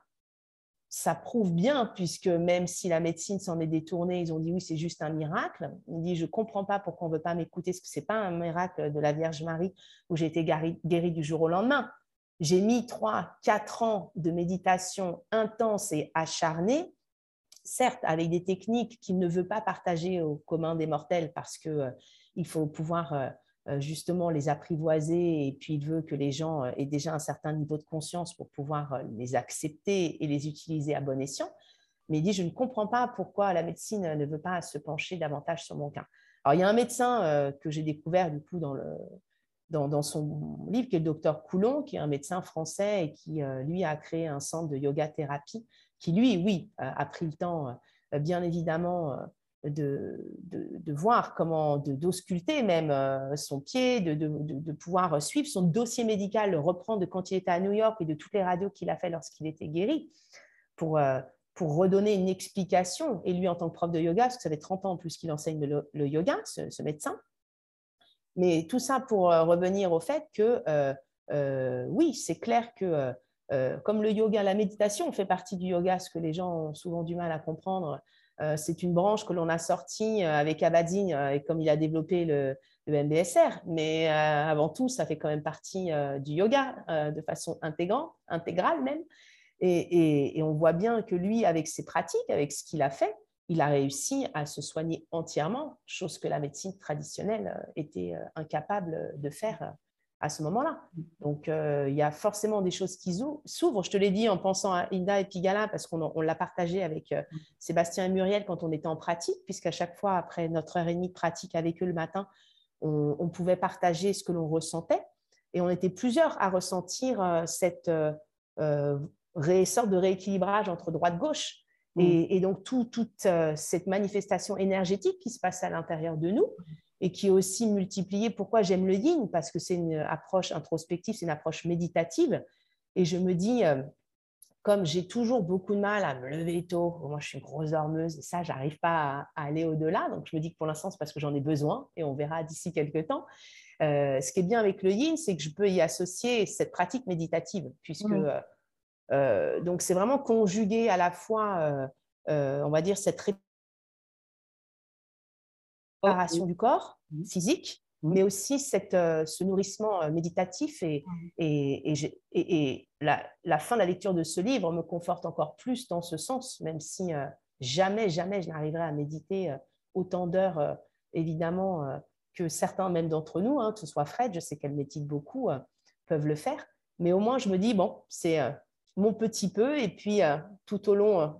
ça prouve bien, puisque même si la médecine s'en est détournée, ils ont dit oui, c'est juste un miracle. Il dit, je ne comprends pas pourquoi on ne veut pas m'écouter, parce que ce n'est pas un miracle de la Vierge Marie où j'ai été guérie du jour au lendemain. J'ai mis trois, quatre ans de méditation intense et acharnée, certes avec des techniques qu'il ne veut pas partager au commun des mortels, parce qu'il euh, faut pouvoir... Euh, justement les apprivoiser et puis il veut que les gens euh, aient déjà un certain niveau de conscience pour pouvoir euh, les accepter et les utiliser à bon escient. Mais il dit, je ne comprends pas pourquoi la médecine ne veut pas se pencher davantage sur mon cas. Alors, il y a un médecin que j'ai découvert du coup dans, le, dans, son livre, qui est le docteur Coulon, qui est un médecin français et qui, lui, a créé un centre de yoga thérapie, qui, lui, oui, a pris le temps, bien évidemment, de, de, voir comment, d'ausculter même euh, son pied, de, de, pouvoir suivre son dossier médical, le reprendre de quand il était à New York et de toutes les radios qu'il a fait lorsqu'il était guéri, pour, euh, pour redonner une explication. Et lui, en tant que prof de yoga, parce que ça fait 30 ans en plus qu'il enseigne le, yoga, ce, médecin. Mais tout ça pour euh, revenir au fait que, oui, c'est clair que, comme le yoga, la méditation fait partie du yoga, ce que les gens ont souvent du mal à comprendre, c'est une branche que l'on a sortie euh, avec Abadine euh, et comme il a développé le, MBSR. Mais avant tout, ça fait quand même partie du yoga de façon intégrale même. Et, on voit bien que lui, avec ses pratiques, avec ce qu'il a fait, il a réussi à se soigner entièrement, chose que la médecine traditionnelle était incapable de faire à ce moment-là. Donc, euh, il y a forcément des choses qui s'ouvrent. Je te l'ai dit en pensant à Inda et Pigala, parce qu'on l'a partagé avec euh, Sébastien et Muriel quand on était en pratique, puisqu'à chaque fois, après notre heure et demie de pratique avec eux le matin, on, pouvait partager ce que l'on ressentait. Et on était plusieurs à ressentir euh, cette sorte de rééquilibrage entre droite-gauche. Mm. Et, donc, toute cette manifestation énergétique qui se passe à l'intérieur de nous et qui est aussi multipliée. Pourquoi j'aime le yin? Parce que c'est une approche introspective, c'est une approche méditative. Et je me dis, comme j'ai toujours beaucoup de mal à me lever tôt, moi je suis une grosse dormeuse et ça, j'arrive pas à, aller au-delà. Donc je me dis que pour l'instant, c'est parce que j'en ai besoin et on verra d'ici quelques temps. Euh, ce qui est bien avec le yin, c'est que je peux y associer cette pratique méditative, puisque mmh. euh, euh, donc c'est vraiment conjugué à la fois, on va dire, cette réparation du corps mmh. physique, Mmh. mais aussi cette, euh, ce nourrissement euh, méditatif. Et, mmh. et, et, la, la, fin de la lecture de ce livre me conforte encore plus dans ce sens, même si euh, jamais, jamais je n'arriverai à méditer autant d'heures, évidemment, que certains même d'entre nous, hein, que ce soit Fred, je sais qu'elle médite beaucoup, peuvent le faire. Mais au moins, je me dis, bon, c'est mon petit peu, et puis tout au long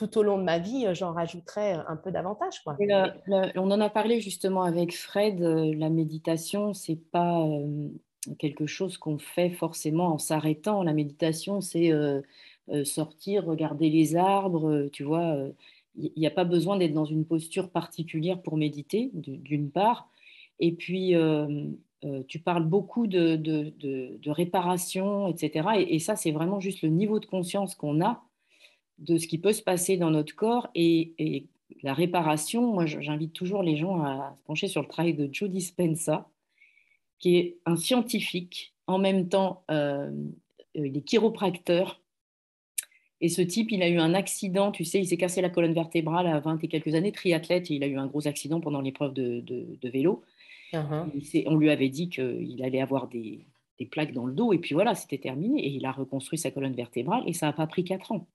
tout au long de ma vie, euh, j'en rajouterai un peu davantage. Quoi. on en a parlé justement avec Fred, euh, la méditation, c'est pas euh, quelque chose qu'on fait forcément en s'arrêtant. La méditation, c'est sortir, regarder les arbres, tu vois. Il n'y a pas besoin d'être dans une posture particulière pour méditer, d'une part. Et puis, tu parles beaucoup de, réparation, etc. et ça, c'est vraiment juste le niveau de conscience qu'on a de ce qui peut se passer dans notre corps et, la réparation. Moi, j'invite toujours les gens à se pencher sur le travail de Joe Dispenza, qui est un scientifique, en même temps, euh, il est chiropracteur. Et ce type, il a eu un accident, tu sais, il s'est cassé la colonne vertébrale à 20 et quelques années, triathlète, et il a eu un gros accident pendant l'épreuve de, vélo. Uh-huh. On lui avait dit qu'il allait avoir des, des plaques dans le dos, et puis voilà, c'était terminé. Et il a reconstruit sa colonne vertébrale, et ça n'a pas pris 4 ans.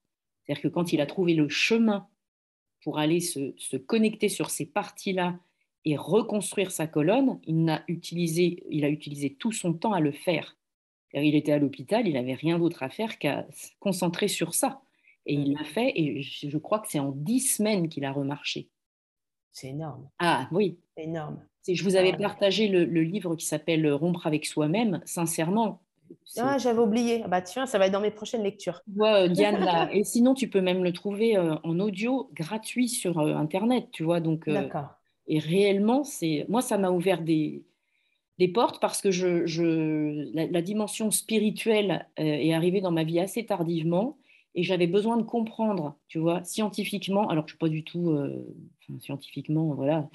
C'est-à-dire que quand il a trouvé le chemin pour aller se, connecter sur ces parties-là et reconstruire sa colonne, il a, utilisé, il a utilisé tout son temps à le faire. Il était à l'hôpital, il n'avait rien d'autre à faire qu'à se concentrer sur ça. Et il l'a fait, et je crois que c'est en dix semaines qu'il a remarché. C'est énorme. Ah oui. C'est énorme. Je vous avais ah, partagé le, livre qui s'appelle Rompre avec soi-même. Sincèrement, ah, j'avais oublié. Ah bah tiens, ça va être dans mes prochaines lectures. Ouais, Diane, là. Et sinon, tu peux même le trouver euh, en audio gratuit sur euh, Internet, tu vois. Donc, euh, D'accord. Et réellement, c'est moi, ça m'a ouvert des, des portes parce que je, je la, dimension spirituelle est arrivée dans ma vie assez tardivement et j'avais besoin de comprendre, tu vois, scientifiquement. Alors, je suis pas du tout scientifiquement, voilà,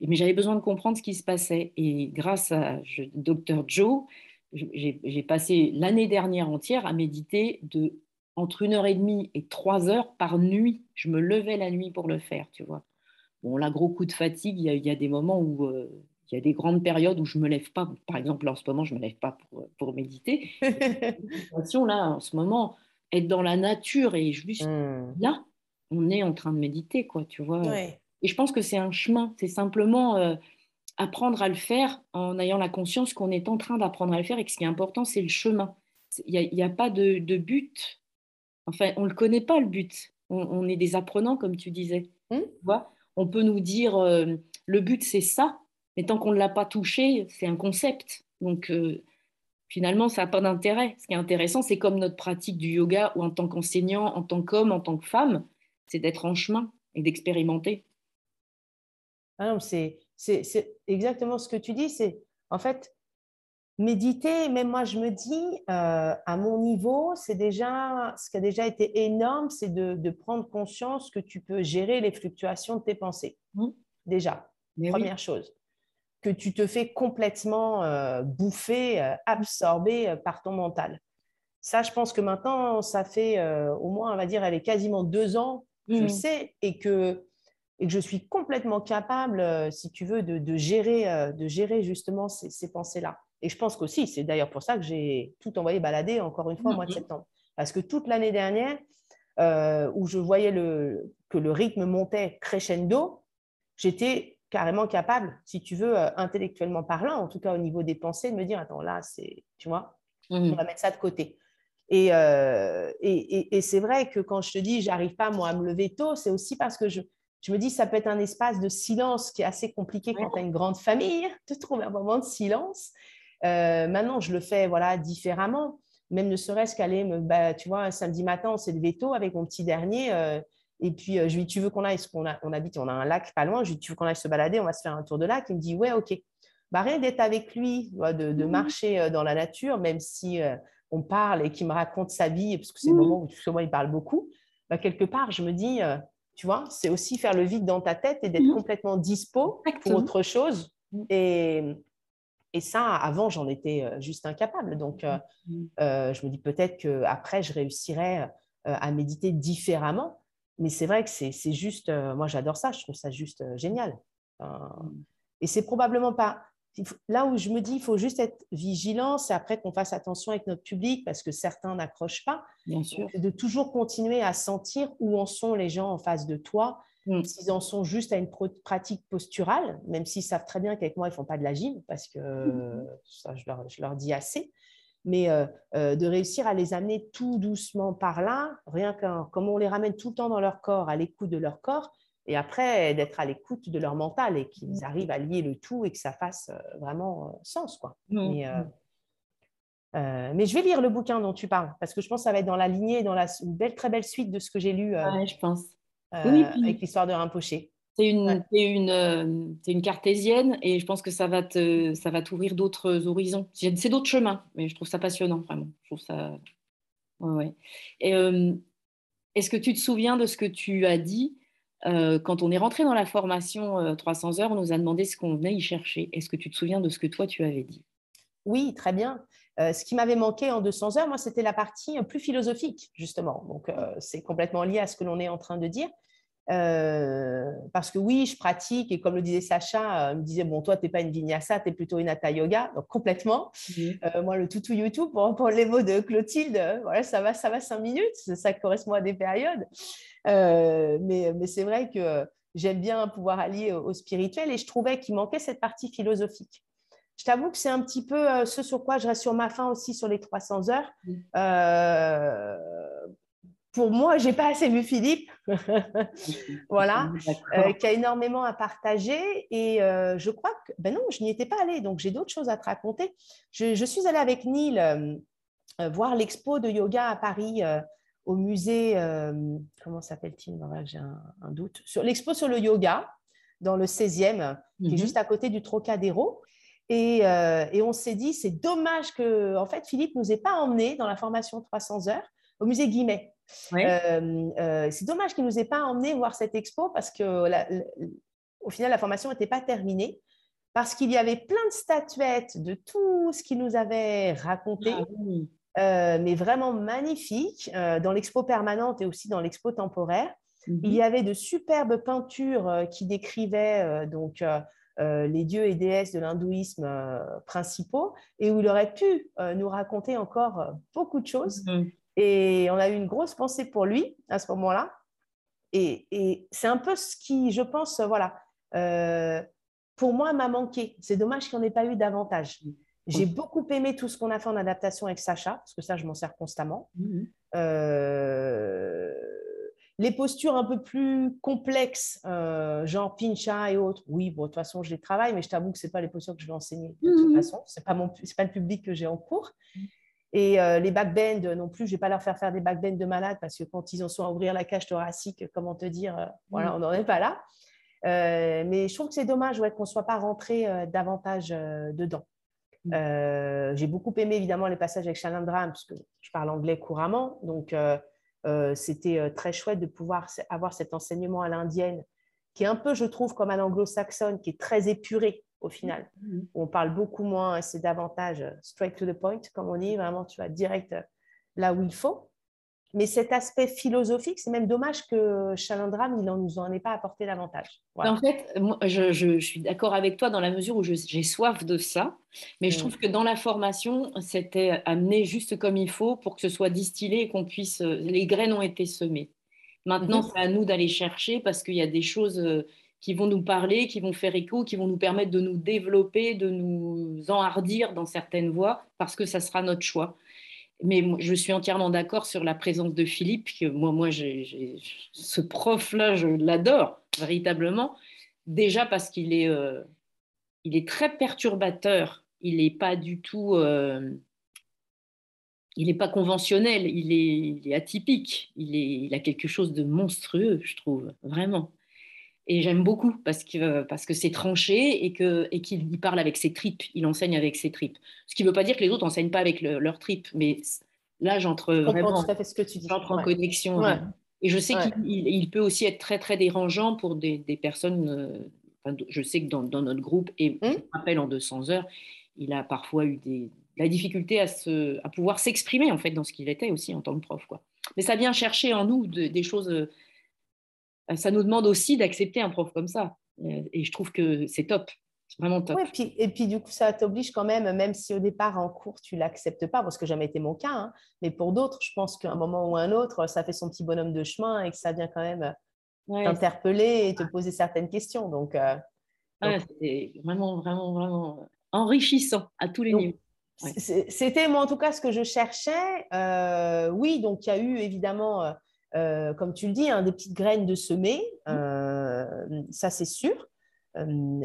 mais j'avais besoin de comprendre ce qui se passait. Et grâce à Dr Joe, j'ai passé l'année dernière entière à méditer de entre une heure et demie et trois heures par nuit. Je me levais la nuit pour le faire, tu vois. Bon, là, gros coup de fatigue, il y, a des moments où euh, il y a des grandes périodes où je me lève pas. Par exemple, en ce moment, je me lève pas pour, pour méditer. [laughs] là, en ce moment, être dans la nature et juste mmh. là, on est en train de méditer, quoi, tu vois. Et je pense que c'est un chemin. C'est simplement euh, apprendre à le faire en ayant la conscience qu'on est en train d'apprendre à le faire et que ce qui est important, c'est le chemin. Il n'y a, pas de, but. Enfin, on ne le connaît pas, le but. On, est des apprenants, comme tu disais. Mmh. on peut nous dire, euh, le but, c'est ça, mais tant qu'on ne l'a pas touché, c'est un concept. Donc, euh, finalement, ça n'a pas d'intérêt. Ce qui est intéressant, c'est comme notre pratique du yoga, ou en tant qu'enseignant, en tant qu'homme, en tant que femme, c'est d'être en chemin et d'expérimenter. Ah c'est c'est exactement ce que tu dis. C'est en fait méditer. Même moi, je me dis, euh, à mon niveau, c'est déjà ce qui a déjà été énorme, c'est de, prendre conscience que tu peux gérer les fluctuations de tes pensées. Mmh. Déjà, première chose. Que tu te fais complètement euh, bouffer, euh, absorber par ton mental. Ça, je pense que maintenant, ça fait au moins, on va dire, elle est quasiment deux ans, je mmh. sais, et que et que je suis complètement capable, euh, si tu veux, de, gérer, euh, de gérer justement ces, pensées-là. Et je pense qu'aussi, c'est d'ailleurs pour ça que j'ai tout envoyé balader, encore une fois, au mois de mhm. septembre. Parce que toute l'année dernière, euh, où je voyais le, que le rythme montait crescendo, j'étais carrément capable, si tu veux, intellectuellement parlant, en tout cas au niveau des pensées, de me dire, attends, là, c'est, tu vois, on mhm. va mettre ça de côté. Et, et, et c'est vrai que quand je te dis, j'arrive pas, moi, à me lever tôt, c'est aussi parce que je, je me dis, ça peut être un espace de silence qui est assez compliqué quand tu as une grande famille, de trouver un moment de silence. Euh, maintenant, je le fais voilà, différemment. même ne serait-ce qu'aller bah, tu vois, un samedi matin, on s'est levé tôt avec mon petit dernier. Euh, et puis, je lui dis, tu veux qu'on aille, qu'on a, on habite, on a un lac pas loin. Je lui dis, tu veux qu'on aille se balader, on va se faire un tour de lac. Il me dit, ouais, ok. Bah, rien d'être avec lui, de, de, mmh. marcher dans la nature, même si on parle et qu'il me raconte sa vie, parce que c'est le moment où souvent il parle beaucoup, bah, quelque part, je me dis, tu vois, c'est aussi faire le vide dans ta tête et d'être mmh. complètement dispo pour autre chose. Mmh. Et, et ça, avant, j'en étais euh, juste incapable. Donc, euh, mmh. euh, je me dis peut-être qu'après, je réussirais à méditer différemment. Mais c'est vrai que c'est juste, moi j'adore ça, je trouve ça juste génial. et c'est probablement pas là où je me dis, il faut juste être vigilant, c'est après qu'on fasse attention avec notre public parce que certains n'accrochent pas. Bien sûr. De toujours continuer à sentir où en sont les gens en face de toi, mm. s'ils en sont juste à une pratique posturale, même s'ils savent très bien qu'avec moi, ils ne font pas de la gym parce que mm. ça, je leur, je leur, dis assez. Mais euh, euh, de réussir à les amener tout doucement par là, rien qu'un, comme on les ramène tout le temps dans leur corps, à l'écoute de leur corps, et après d'être à l'écoute de leur mental et qu'ils arrivent à lier le tout et que ça fasse euh, vraiment euh, sens. Quoi. Mm. Euh, mais, je vais lire le bouquin dont tu parles parce que je pense que ça va être dans la lignée, dans la, une belle, très belle suite de ce que j'ai lu je pense. avec l'histoire de Rinpoché. C'est une, une, une, cartésienne et je pense que ça va, te, ça va t'ouvrir d'autres horizons. C'est d'autres chemins, mais je trouve ça passionnant, vraiment. Je trouve ça... Ouais, Et, est-ce que tu te souviens de ce que tu as dit euh, quand on est rentré dans la formation 300 euh, heures, on nous a demandé ce qu'on venait y chercher. Est-ce que tu te souviens de ce que toi, tu avais dit? Oui, très bien. Euh, ce qui m'avait manqué en 200 heures, moi, c'était la partie plus philosophique, justement. Donc, c'est complètement lié à ce que l'on est en train de dire. Parce que oui, je pratique et comme le disait Sacha, il me disait bon, toi, tu n'es pas une vinyasa, tu es plutôt une hatha yoga, donc complètement. moi, le toutou YouTube, pour, les mots de Clotilde, voilà, ça va, ça va cinq minutes, ça correspond à des périodes. Euh, mais, mais c'est vrai que j'aime bien pouvoir allier au, spirituel et je trouvais qu'il manquait cette partie philosophique. Je t'avoue que c'est un petit peu euh, ce sur quoi je reste sur ma fin aussi sur les 300 heures. Euh, pour moi, j'ai pas assez vu Philippe, [laughs] voilà, qui a énormément à partager. Et je crois que, ben non, je n'y étais pas allée, donc j'ai d'autres choses à te raconter. Je, je suis allée avec Neil voir l'expo de yoga à Paris au musée, euh, comment s'appelle-t-il? J'ai un, doute. Sur l'expo sur le yoga, dans le 16e, qui est mhm. juste à côté du Trocadéro. Et, euh, et on s'est dit, c'est dommage que, en fait, Philippe nous ait pas emmenés dans la formation 300 heures au musée Guimet. Euh, c'est dommage qu'il nous ait pas emmenés voir cette expo parce que, au final, la formation n'était pas terminée parce qu'il y avait plein de statuettes de tout ce qu'il nous avait raconté. Ah euh, mais vraiment magnifique, euh, dans l'expo permanente et aussi dans l'expo temporaire. Il y mhm. avait de superbes peintures euh, qui décrivaient donc les dieux et déesses de l'hindouisme principaux et où il aurait pu nous raconter encore beaucoup de choses. Mhm. Et on a eu une grosse pensée pour lui à ce moment-là. Et, et c'est un peu ce qui, je pense, voilà, pour moi, m'a manqué. C'est dommage qu'il n'y en ait pas eu davantage. Mhm. J'ai beaucoup aimé tout ce qu'on a fait en adaptation avec Sacha, parce que ça, je m'en sers constamment. Mhm. Euh, les postures un peu plus complexes, euh, genre pincha et autres, oui, bon, de toute façon, je les travaille, mais je t'avoue que ce pas les postures que je vais enseigner de toute mhm. façon. Ce n'est pas, pas le public que j'ai en cours. Et euh, les backbends non plus, je ne vais pas leur faire faire des backbends de malades parce que quand ils en sont à ouvrir la cage thoracique, comment te dire, voilà, mhm. on n'en est pas là. mais je trouve que c'est dommage ouais, qu'on ne soit pas rentré davantage dedans. Mm. Euh, j'ai beaucoup aimé évidemment les passages avec Shalindra, puisque je parle anglais couramment. Donc, euh, euh, c'était très chouette de pouvoir avoir cet enseignement à l'indienne, qui est un peu, je trouve, comme à l'anglo-saxonne, qui est très épuré au final. Mm. on parle beaucoup moins, c'est davantage straight to the point, comme on dit, vraiment, tu vas direct là où il faut. Mais cet aspect philosophique, c'est même dommage que Chalandram, il ne nous en ait pas apporté davantage. En fait, moi, je, suis d'accord avec toi dans la mesure où j'ai soif de ça, mais je mm. trouve que dans la formation, c'était amené juste comme il faut pour que ce soit distillé et qu'on puisse. Euh, les graines ont été semées. Maintenant, c'est à nous d'aller chercher parce qu'il y a des choses euh, qui vont nous parler, qui vont faire écho, qui vont nous permettre de nous développer, de nous enhardir dans certaines voies, parce que ça sera notre choix. Mais je suis entièrement d'accord sur la présence de Philippe. Que moi, moi ce prof-là, je l'adore véritablement. Déjà parce qu'il est, euh, est très perturbateur. Il n'est pas du tout. Euh, il n'est pas conventionnel, il est, atypique, il a quelque chose de monstrueux, je trouve, vraiment. Et j'aime beaucoup parce que parce que c'est tranché et que et qu'il parle avec ses tripes, il enseigne avec ses tripes. Ce qui ne veut pas dire que les autres n'enseignent pas avec leurs tripes, mais là j'entre vraiment tout à fait ce que tu dis. J'entre en connexion. Et je sais qu'il peut aussi être très très dérangeant pour des, des personnes. Euh, je sais que dans, dans notre groupe et je me hum? rappelle en 200 heures, il a parfois eu des, la difficulté à, se, à pouvoir s'exprimer en fait dans ce qu'il était aussi en tant que prof. Quoi. Mais ça vient chercher en nous des choses. Euh, ça nous demande aussi d'accepter un prof comme ça. Euh, et je trouve que c'est top. C'est vraiment top. et, puis, et puis du coup, ça t'oblige quand même, même si au départ en cours tu l'acceptes pas, parce que jamais été mon cas, hein, mais pour d'autres, je pense qu'à un moment ou un autre, ça fait son petit bonhomme de chemin et que ça vient quand même t'interpeller et te poser certaines questions. Donc, euh, c'est vraiment, vraiment, vraiment enrichissant à tous les niveaux. C'était moi en tout cas ce que je cherchais. Euh, oui, donc il y a eu évidemment, euh, euh, comme tu le dis, hein, des petites graines de semer, mmh. ça c'est sûr.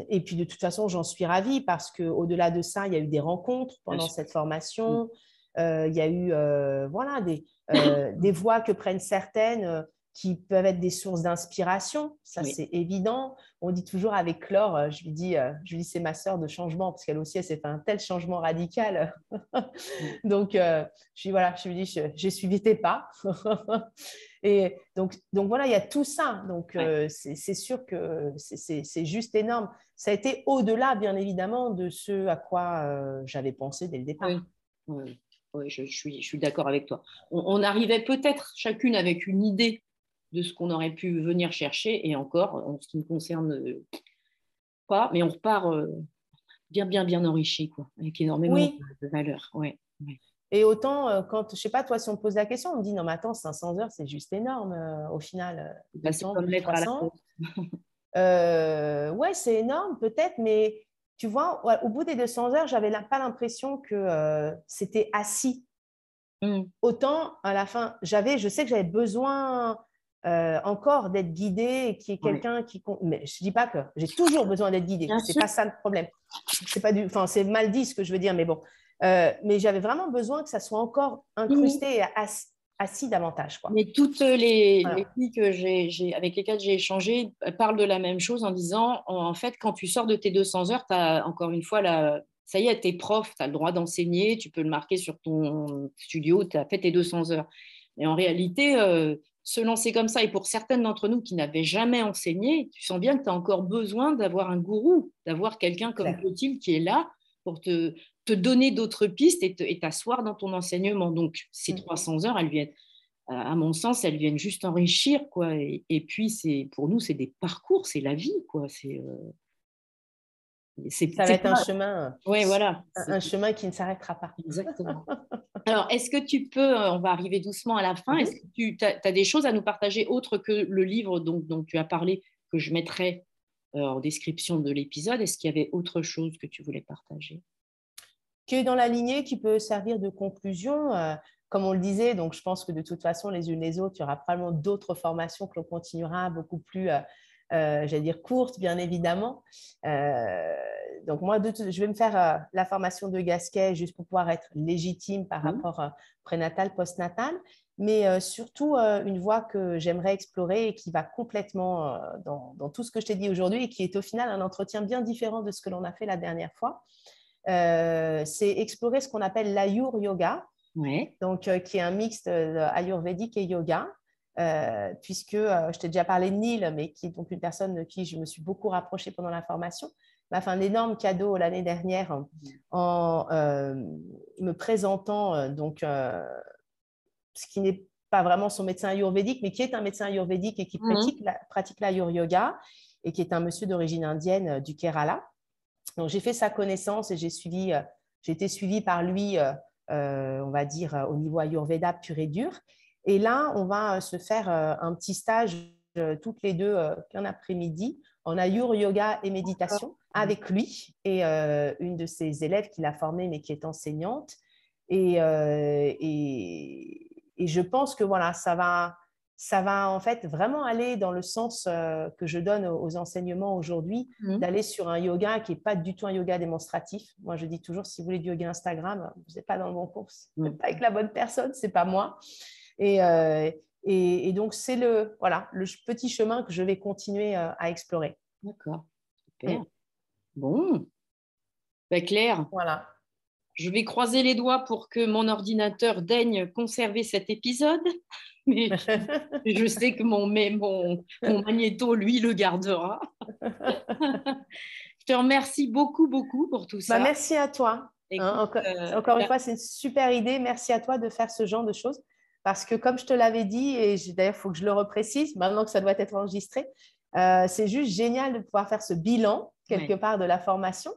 et puis de toute façon, j'en suis ravie parce qu'au-delà de ça, il y a eu des rencontres pendant cette formation. Mmh. il y a eu voilà, des, [coughs] des voix que prennent certaines qui peuvent être des sources d'inspiration, ça c'est évident. On dit toujours avec Clore, euh, je lui dis, euh, je lui dis c'est ma sœur de changement parce qu'elle aussi elle s'est fait un tel changement radical. [laughs] donc euh, je lui voilà, je lui dis j'ai suivi tes pas. [laughs] Et donc donc voilà, il y a tout ça. Donc c'est sûr que c'est juste énorme. Ça a été au-delà bien évidemment de ce à quoi j'avais pensé dès le départ. Oui. Oui. je, suis, je suis d'accord avec toi. on arrivait peut-être chacune avec une idée de ce qu'on aurait pu venir chercher. Et encore, en ce qui me concerne, euh, pas, mais on repart euh, bien, bien, bien enrichi, quoi, avec énormément de valeur. Ouais, Et autant, euh, quand, je sais pas, toi, si on pose la question, on me dit, non, mais attends, 500 heures, c'est juste énorme au final. Bah, c'est comme l'être à la [laughs] Ouais, c'est énorme peut-être, mais tu vois, au bout des 200 heures, j'avais pas l'impression que c'était assis. Mmh. Autant, à la fin, j'avais, je sais que j'avais besoin euh, encore d'être guidé, qui est quelqu'un qui. Mais je ne dis pas que j'ai toujours besoin d'être guidé. C'est pas ça le problème. C'est pas du. Enfin, c'est mal dit ce que je veux dire, mais bon. Euh, mais j'avais vraiment besoin que ça soit encore incrusté et assis, davantage. Quoi. Mais toutes les, filles que j'ai, avec lesquelles j'ai échangé parlent de la même chose en disant en fait, quand tu sors de tes 200 heures, tu as encore une fois la, ça y est, tu es prof, tu as le droit d'enseigner, tu peux le marquer sur ton studio, tu as fait tes 200 heures. Et en réalité, euh, se lancer comme ça, et pour certaines d'entre nous qui n'avaient jamais enseigné, tu sens bien que tu as encore besoin d'avoir un gourou, d'avoir quelqu'un comme Clotilde qui est là pour te, te donner d'autres pistes et t'asseoir dans ton enseignement. Donc, ces 300 mm. heures, elles viennent, à mon sens, elles viennent juste enrichir. Quoi. Et, puis, c'est pour nous, c'est des parcours, c'est la vie. Quoi. C'est, euh, ça va être un chemin. Oui, voilà. Un, chemin qui ne s'arrêtera pas. Exactement. [laughs] Alors, est-ce que tu peux, euh, on va arriver doucement à la fin, est-ce que tu as, des choses à nous partager autres que le livre dont, dont tu as parlé, que je mettrai euh, en description de l'épisode Est-ce qu'il y avait autre chose que tu voulais partager? Qui est dans la lignée, qui peut servir de conclusion. Euh, comme on le disait, donc je pense que de toute façon, les unes les autres, il y aura probablement d'autres formations que l'on continuera beaucoup plus euh, j'allais dire courte, bien évidemment. Euh, donc moi, je vais me faire euh, la formation de Gasquet juste pour pouvoir être légitime par mmh. rapport prénatal, postnatal, mais surtout une voie que j'aimerais explorer et qui va complètement dans, tout ce que je t'ai dit aujourd'hui et qui est au final un entretien bien différent de ce que l'on a fait la dernière fois. c'est explorer ce qu'on appelle l'ayur yoga, donc qui est un mixte ayurvédique et yoga. Euh, puisque euh, je t'ai déjà parlé de Neil, mais qui est donc une personne de qui je me suis beaucoup rapprochée pendant la formation, m'a fait un énorme cadeau l'année dernière en euh, me présentant donc ce qui n'est pas vraiment son médecin ayurvédique, mais qui est un médecin ayurvédique et qui mhm. pratique, la, pratique l'ayur yoga et qui est un monsieur d'origine indienne du Kerala. Donc j'ai fait sa connaissance et j'ai suivi, j'ai été suivie par lui, on va dire au niveau ayurveda pur et dur. Et là, on va euh, se faire euh, un petit stage euh, toutes les deux qu'un après-midi en ayur yoga et méditation avec lui et une de ses élèves qu'il a formée mais qui est enseignante. Et, et, je pense que voilà, ça va, ça va en fait vraiment aller dans le sens euh, que je donne aux, enseignements aujourd'hui, mmh. d'aller sur un yoga qui n'est pas du tout un yoga démonstratif. Moi, je dis toujours, si vous voulez du yoga Instagram, vous n'êtes pas dans le bon course, n'êtes pas avec la bonne personne, c'est pas moi. Et, euh, et, donc, c'est le, voilà, le petit chemin que je vais continuer euh, à explorer. D'accord, super. Mmh. Bon, ben, Claire. Voilà. Je vais croiser les doigts pour que mon ordinateur daigne conserver cet épisode. [laughs] Mais [laughs] je sais que mon, mon, mon magnéto, lui, le gardera. [laughs] je te remercie beaucoup, beaucoup pour tout ça. Bah, merci à toi. Hein, euh, encore, une fois, c'est une super idée. Merci à toi de faire ce genre de choses. Parce que comme je te l'avais dit, et d'ailleurs, il faut que je le reprécise, maintenant que ça doit être enregistré, euh, c'est juste génial de pouvoir faire ce bilan quelque part de la formation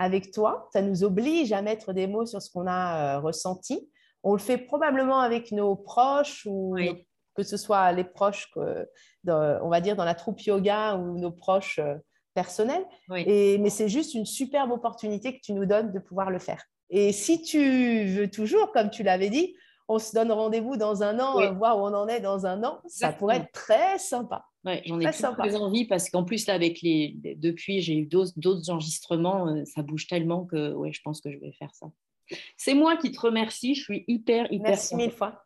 avec toi. Ça nous oblige à mettre des mots sur ce qu'on a euh, ressenti. On le fait probablement avec nos proches ou que ce soit les proches, que, on va dire dans la troupe yoga ou nos proches euh, personnels. Et, mais c'est juste une superbe opportunité que tu nous donnes de pouvoir le faire. Et si tu veux toujours, comme tu l'avais dit, on se donne rendez-vous dans un an, euh, voir où on en est dans un an. Ça pourrait être très sympa. Ouais, j'en ai très envie parce qu'en plus, là, avec les, depuis, j'ai eu d'autres enregistrements, euh, ça bouge tellement que ouais, je pense que je vais faire ça. C'est moi qui te remercie, je suis hyper, hyper. Merci mille fois.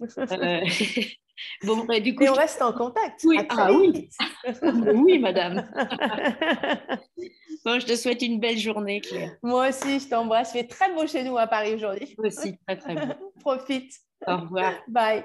Euh, [laughs] bon, du coup, Et on reste en contact. Oui, ah, oui. [laughs] oui, madame. [laughs] bon, je te souhaite une belle journée, Claire. Moi aussi, je t'embrasse. Il fait très beau chez nous à Paris aujourd'hui. Moi aussi, très, très beau. Profite. Au revoir. Bye.